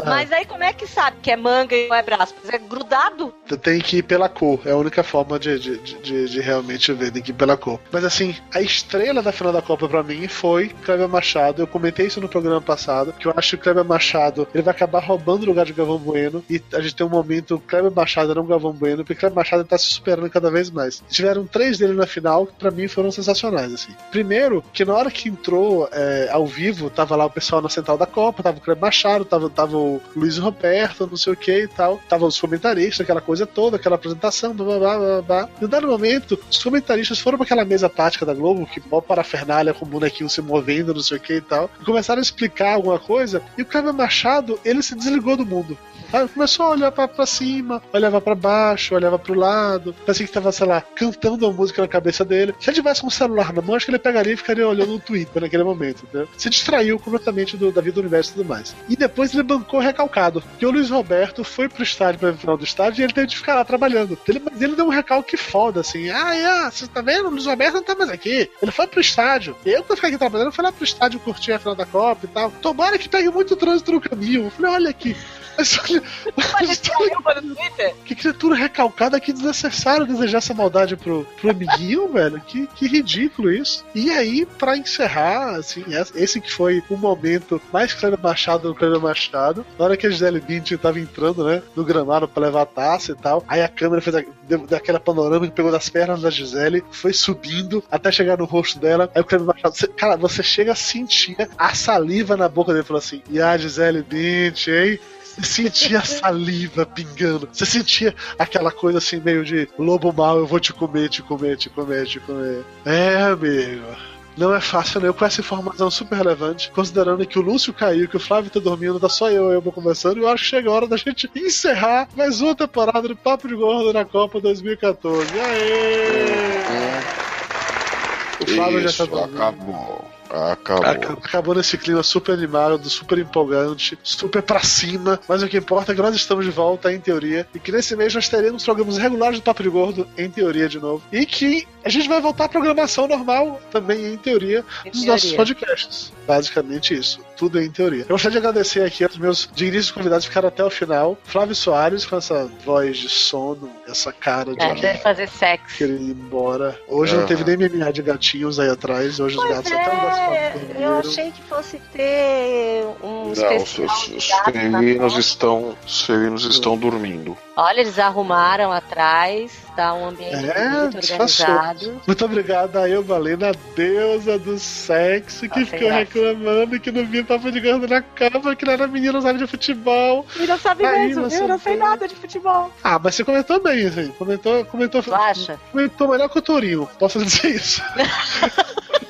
Mas aí como é que sabe que é manga e não é braço? É grudado? Tem que ir pela cor. É a única forma de, de, de, de, realmente ver. Tem que ir pela cor. Mas assim, a estrela da final da Copa pra mim foi Kleber Machado. Eu comentei isso no programa passado, que eu acho que o Kleber Machado ele vai acabar roubando o lugar de Galvão Bueno. E a gente tem um momento Kleber Machado não Galvão Bueno, porque Kleber Machado tá se superando cada vez mais. Tiveram três dele na final que pra mim foram sensacionais. assim. Primeiro, que na hora que entrou é, ao vivo, tava lá o pessoal na central da Copa, tava o Kleber Machado, tava, tava o Luiz Roberto, não sei o que e tal. Tava os comentaristas, aquela coisa toda, aquela apresentação, blá blá blá blá. E no dado momento, os comentaristas foram para aquela mesa tática da Globo, que mó parafernália com o bonequinho se movendo, não sei o que e tal, e começaram a explicar alguma coisa, e o Kleber Machado, ele se desligou do mundo. Aí começou a olhar pra, pra cima, olhava para baixo, olhava pro lado. Parecia que tava, sei lá, cantando a música na cabeça dele. Se ele tivesse um celular na mão, acho que ele pegaria e ficaria olhando o Twitter naquele momento, entendeu? Se distraiu completamente do, da vida do universo e tudo mais. E depois ele bancou recalcado. Porque o Luiz Roberto foi pro estádio pra final do estádio e ele teve de ficar lá trabalhando. Ele, ele deu um recalque foda, assim. Ah, é, você tá vendo? O Luiz Roberto não tá mais aqui. Ele foi pro estádio. Eu que ficar aqui trabalhando, fui lá pro estádio curtir a final da Copa e tal. Tomara que pegue muito trânsito no caminho. Eu falei, olha aqui. Mas olha, que criatura recalcada, que desnecessário desejar essa maldade pro, pro amiguinho, velho. Que, que ridículo isso. E aí, pra encerrar, assim, esse que foi o momento mais Cleber Machado do Cleber Machado, na hora que a Gisele Bündchen tava entrando, né, no gramado pra levar a taça e tal, aí a câmera fez a, deu, daquela panorama que pegou das pernas da Gisele, foi subindo até chegar no rosto dela, aí o Cleber Machado, você, cara, você chega a sentir a saliva na boca dele e falou assim, e a Gisele Bündchen, hein? Você sentia saliva pingando. Você sentia aquela coisa assim, meio de lobo mal, eu vou te comer, te comer, te comer, te comer. É, amigo. Não é fácil, né? Eu com essa informação super relevante, considerando que o Lúcio caiu, que o Flávio tá dormindo, tá só eu e eu conversando, e eu acho que chega a hora da gente encerrar mais uma temporada do Papo de Gordo na Copa 2014. Aê! O Flávio Isso, já tá dormindo. Acabou. Acabou. Acabou nesse clima super animado, super empolgante, super pra cima. Mas o que importa é que nós estamos de volta, em teoria. E que nesse mês nós teremos programas regulares do Papo de Gordo, em teoria, de novo. E que a gente vai voltar à programação normal, também em teoria, em dos teoria. nossos podcasts. Basicamente isso. Tudo em teoria. Eu gostaria de agradecer aqui aos meus digníssimos convidados que ficaram até o final. Flávio Soares, com essa voz de sono, essa cara de. É, deve fazer sexo. Querer ir embora. Hoje uhum. não teve nem MMA de gatinhos aí atrás. Hoje pois os gatos é, até o Eu achei que fosse ter um. Não, os, os, os felinos estão, os felinos estão dormindo. Olha, eles arrumaram atrás, tá um ambiente é, muito organizado. Muito obrigado a eu, Valena, deusa do sexo, que ficou reclamando que não via papo de gordo na cama, que não era menina, não sabe de futebol. E não sabe Aí, mesmo, viu? Não sei nada de futebol. Ah, mas você comentou bem, assim. Comentou, comentou. Tu acha? Comentou melhor que o Torinho, posso dizer isso.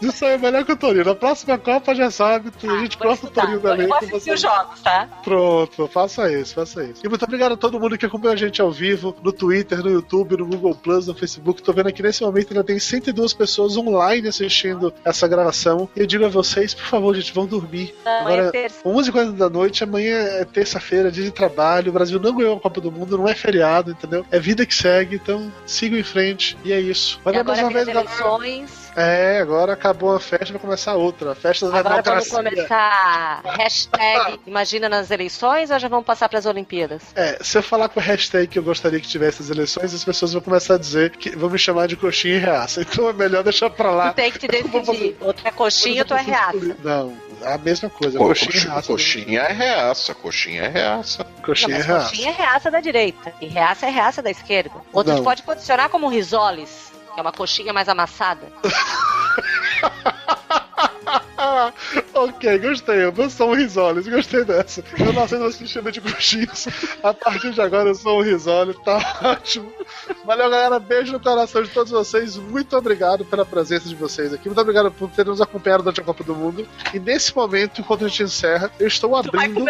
Isso aí é melhor que o Torinho. Na próxima Copa já sabe, a gente ah, gosta do Torinho também. Eu vou assistir os jogos, tá? Pronto, faça isso, faça isso. E muito obrigado a todo mundo que acompanha a gente ao vivo, no Twitter, no YouTube, no Google Plus, no Facebook. Tô vendo aqui nesse momento ainda tem 102 pessoas online assistindo essa gravação. E eu digo a vocês, por favor, gente, vão dormir. Não, Agora, é 11h40 da noite, amanhã é terça-feira, dia de trabalho. O Brasil não ganhou a Copa do Mundo, não é feriado, entendeu? É vida que segue, então sigam em frente. E é isso. Valeu mais uma vez, eleições. É, agora acabou a festa, vai começar outra. A festa da agora democracia. Agora vamos começar hashtag Imagina nas eleições ou já vamos passar para as Olimpíadas? É, se eu falar com a hashtag que eu gostaria que tivesse as eleições, as pessoas vão começar a dizer que vão me chamar de coxinha e reaça. Então é melhor deixar pra lá. Tu tem que te decidir. Outra é coxinha ou tu é reaça. Não, a mesma coisa. Coxinha, coxinha, reaça, coxinha é reaça, coxinha é reaça. Coxinha não, é reaça. Coxinha é reaça da direita. E reaça é reaça da esquerda. Outro tu pode posicionar como risoles, é uma coxinha mais amassada. ah, ok, gostei. Eu sou um risoles, gostei dessa. Eu não sei se chama de bruxinhos. A partir de agora eu sou um risole, tá ótimo. Valeu, galera. Beijo no coração de todos vocês. Muito obrigado pela presença de vocês aqui. Muito obrigado por ter nos acompanhado durante a Copa do Mundo. E nesse momento, enquanto a gente encerra, eu estou abrindo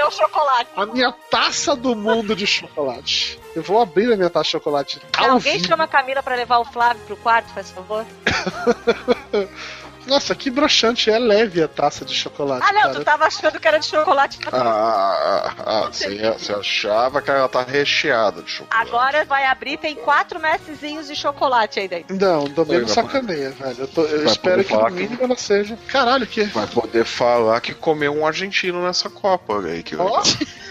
a minha taça do mundo de chocolate. Eu vou abrir a minha taça de chocolate. Alguém vivo. chama a Camila para levar o Flávio pro quarto, faz favor? Nossa, que broxante, é leve a taça de chocolate. Ah, não, cara. tu tava achando que era de chocolate. Ah, ah, ah você, você achava que ela tá recheada de chocolate. Agora vai abrir, tem quatro messezinhos de chocolate aí dentro. Não, também não sacaneia, velho. Eu, tô, eu espero que no mínimo que... ela seja. Caralho, que. Vai poder falar que comeu um argentino nessa Copa, aí. Que oh.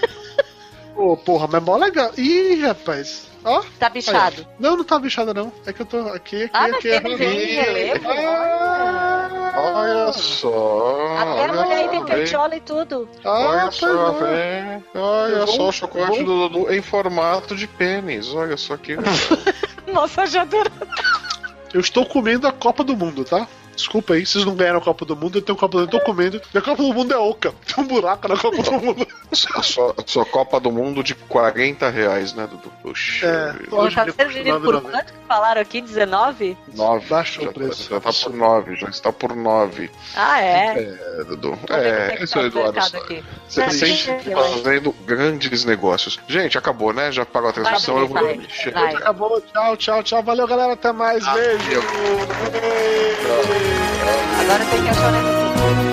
Pô, porra, mas é mó legal. Ih, rapaz. Ó. Tá bichado. Aí. Não, não tá bichado, não. É que eu tô aqui, aqui, ah, aqui. aqui ah, olha só. Até a mulher aí tem petiola e tudo. Ah, olha só, velho. Olha vou, só o chocolate do Dudu em formato de pênis. Olha só aqui. Nossa, já adoro. Eu estou comendo a Copa do Mundo, tá? Desculpa aí, vocês não ganharam a Copa do Mundo, eu tenho Copa do Mundo, eu tô comendo. E a Copa do Mundo é oca. Tem um buraco na Copa do Mundo. A sua, a sua Copa do Mundo de 40 reais, né, Dudu? Puxa. É, hoje tá sendo por quanto que falaram aqui? 19? 9. Baixou o preço. Já tá por 9, já está por 9. Ah, é? É, Dudu. É, esse é o Eduardo. Você sempre fazendo grandes negócios. Gente, acabou, né? Já pagou a transmissão, vai, eu vou vai, vai. Acabou, tchau, tchau, tchau. Valeu, galera. Até mais. Beijo. Agora tem que achar o negócio.